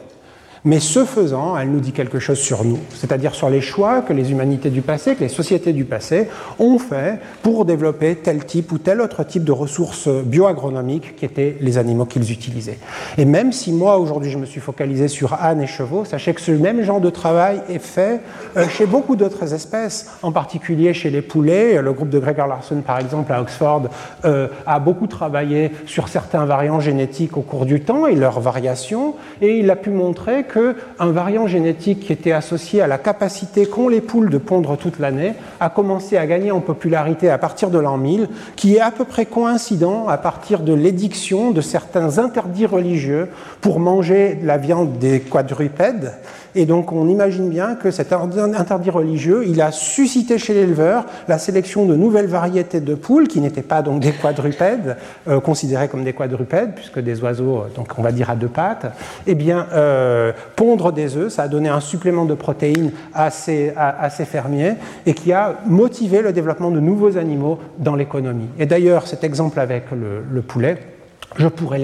Mais ce faisant, elle nous dit quelque chose sur nous, c'est-à-dire sur les choix que les humanités du passé, que les sociétés du passé ont fait pour développer tel type ou tel autre type de ressources bioagronomiques qui étaient les animaux qu'ils utilisaient. Et même si moi, aujourd'hui, je me suis focalisé sur ânes et chevaux, sachez que ce même genre de travail est fait euh, chez beaucoup d'autres espèces, en particulier chez les poulets. Le groupe de Gregor Larson, par exemple, à Oxford, euh, a beaucoup travaillé sur certains variants génétiques au cours du temps et leurs variations, et il a pu montrer qu'un variant génétique qui était associé à la capacité qu'ont les poules de pondre toute l'année a commencé à gagner en popularité à partir de l'an 1000, qui est à peu près coïncident à partir de l'édiction de certains interdits religieux pour manger la viande des quadrupèdes et donc on imagine bien que cet interdit religieux, il a suscité chez l'éleveur la sélection de nouvelles variétés de poules qui n'étaient pas donc des quadrupèdes, euh, considérés comme des quadrupèdes, puisque des oiseaux, donc on va dire à deux pattes. Eh bien, euh, pondre des œufs, ça a donné un supplément de protéines à, ces fermiers et qui a motivé le développement de nouveaux animaux dans l'économie. Et d'ailleurs, cet exemple avec le poulet, je pourrais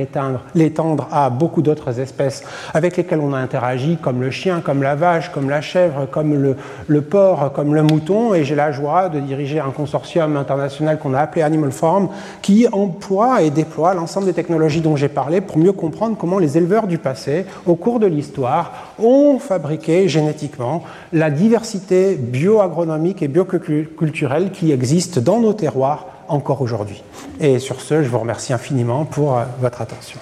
l'étendre à beaucoup d'autres espèces avec lesquelles on a interagi, comme le chien, comme la vache, comme la chèvre, comme le, porc, comme le mouton. Et j'ai la joie de diriger un consortium international qu'on a appelé Animal Farm, qui emploie et déploie l'ensemble des technologies dont j'ai parlé pour mieux comprendre comment les éleveurs du passé, au cours de l'histoire, ont fabriqué génétiquement la diversité bioagronomique et bioculturelle qui existe dans nos terroirs encore aujourd'hui. Et sur ce, je vous remercie infiniment pour euh, votre attention.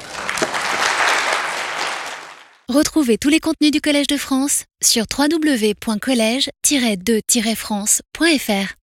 Retrouvez tous les contenus du Collège de France sur www.colège-2-france.fr.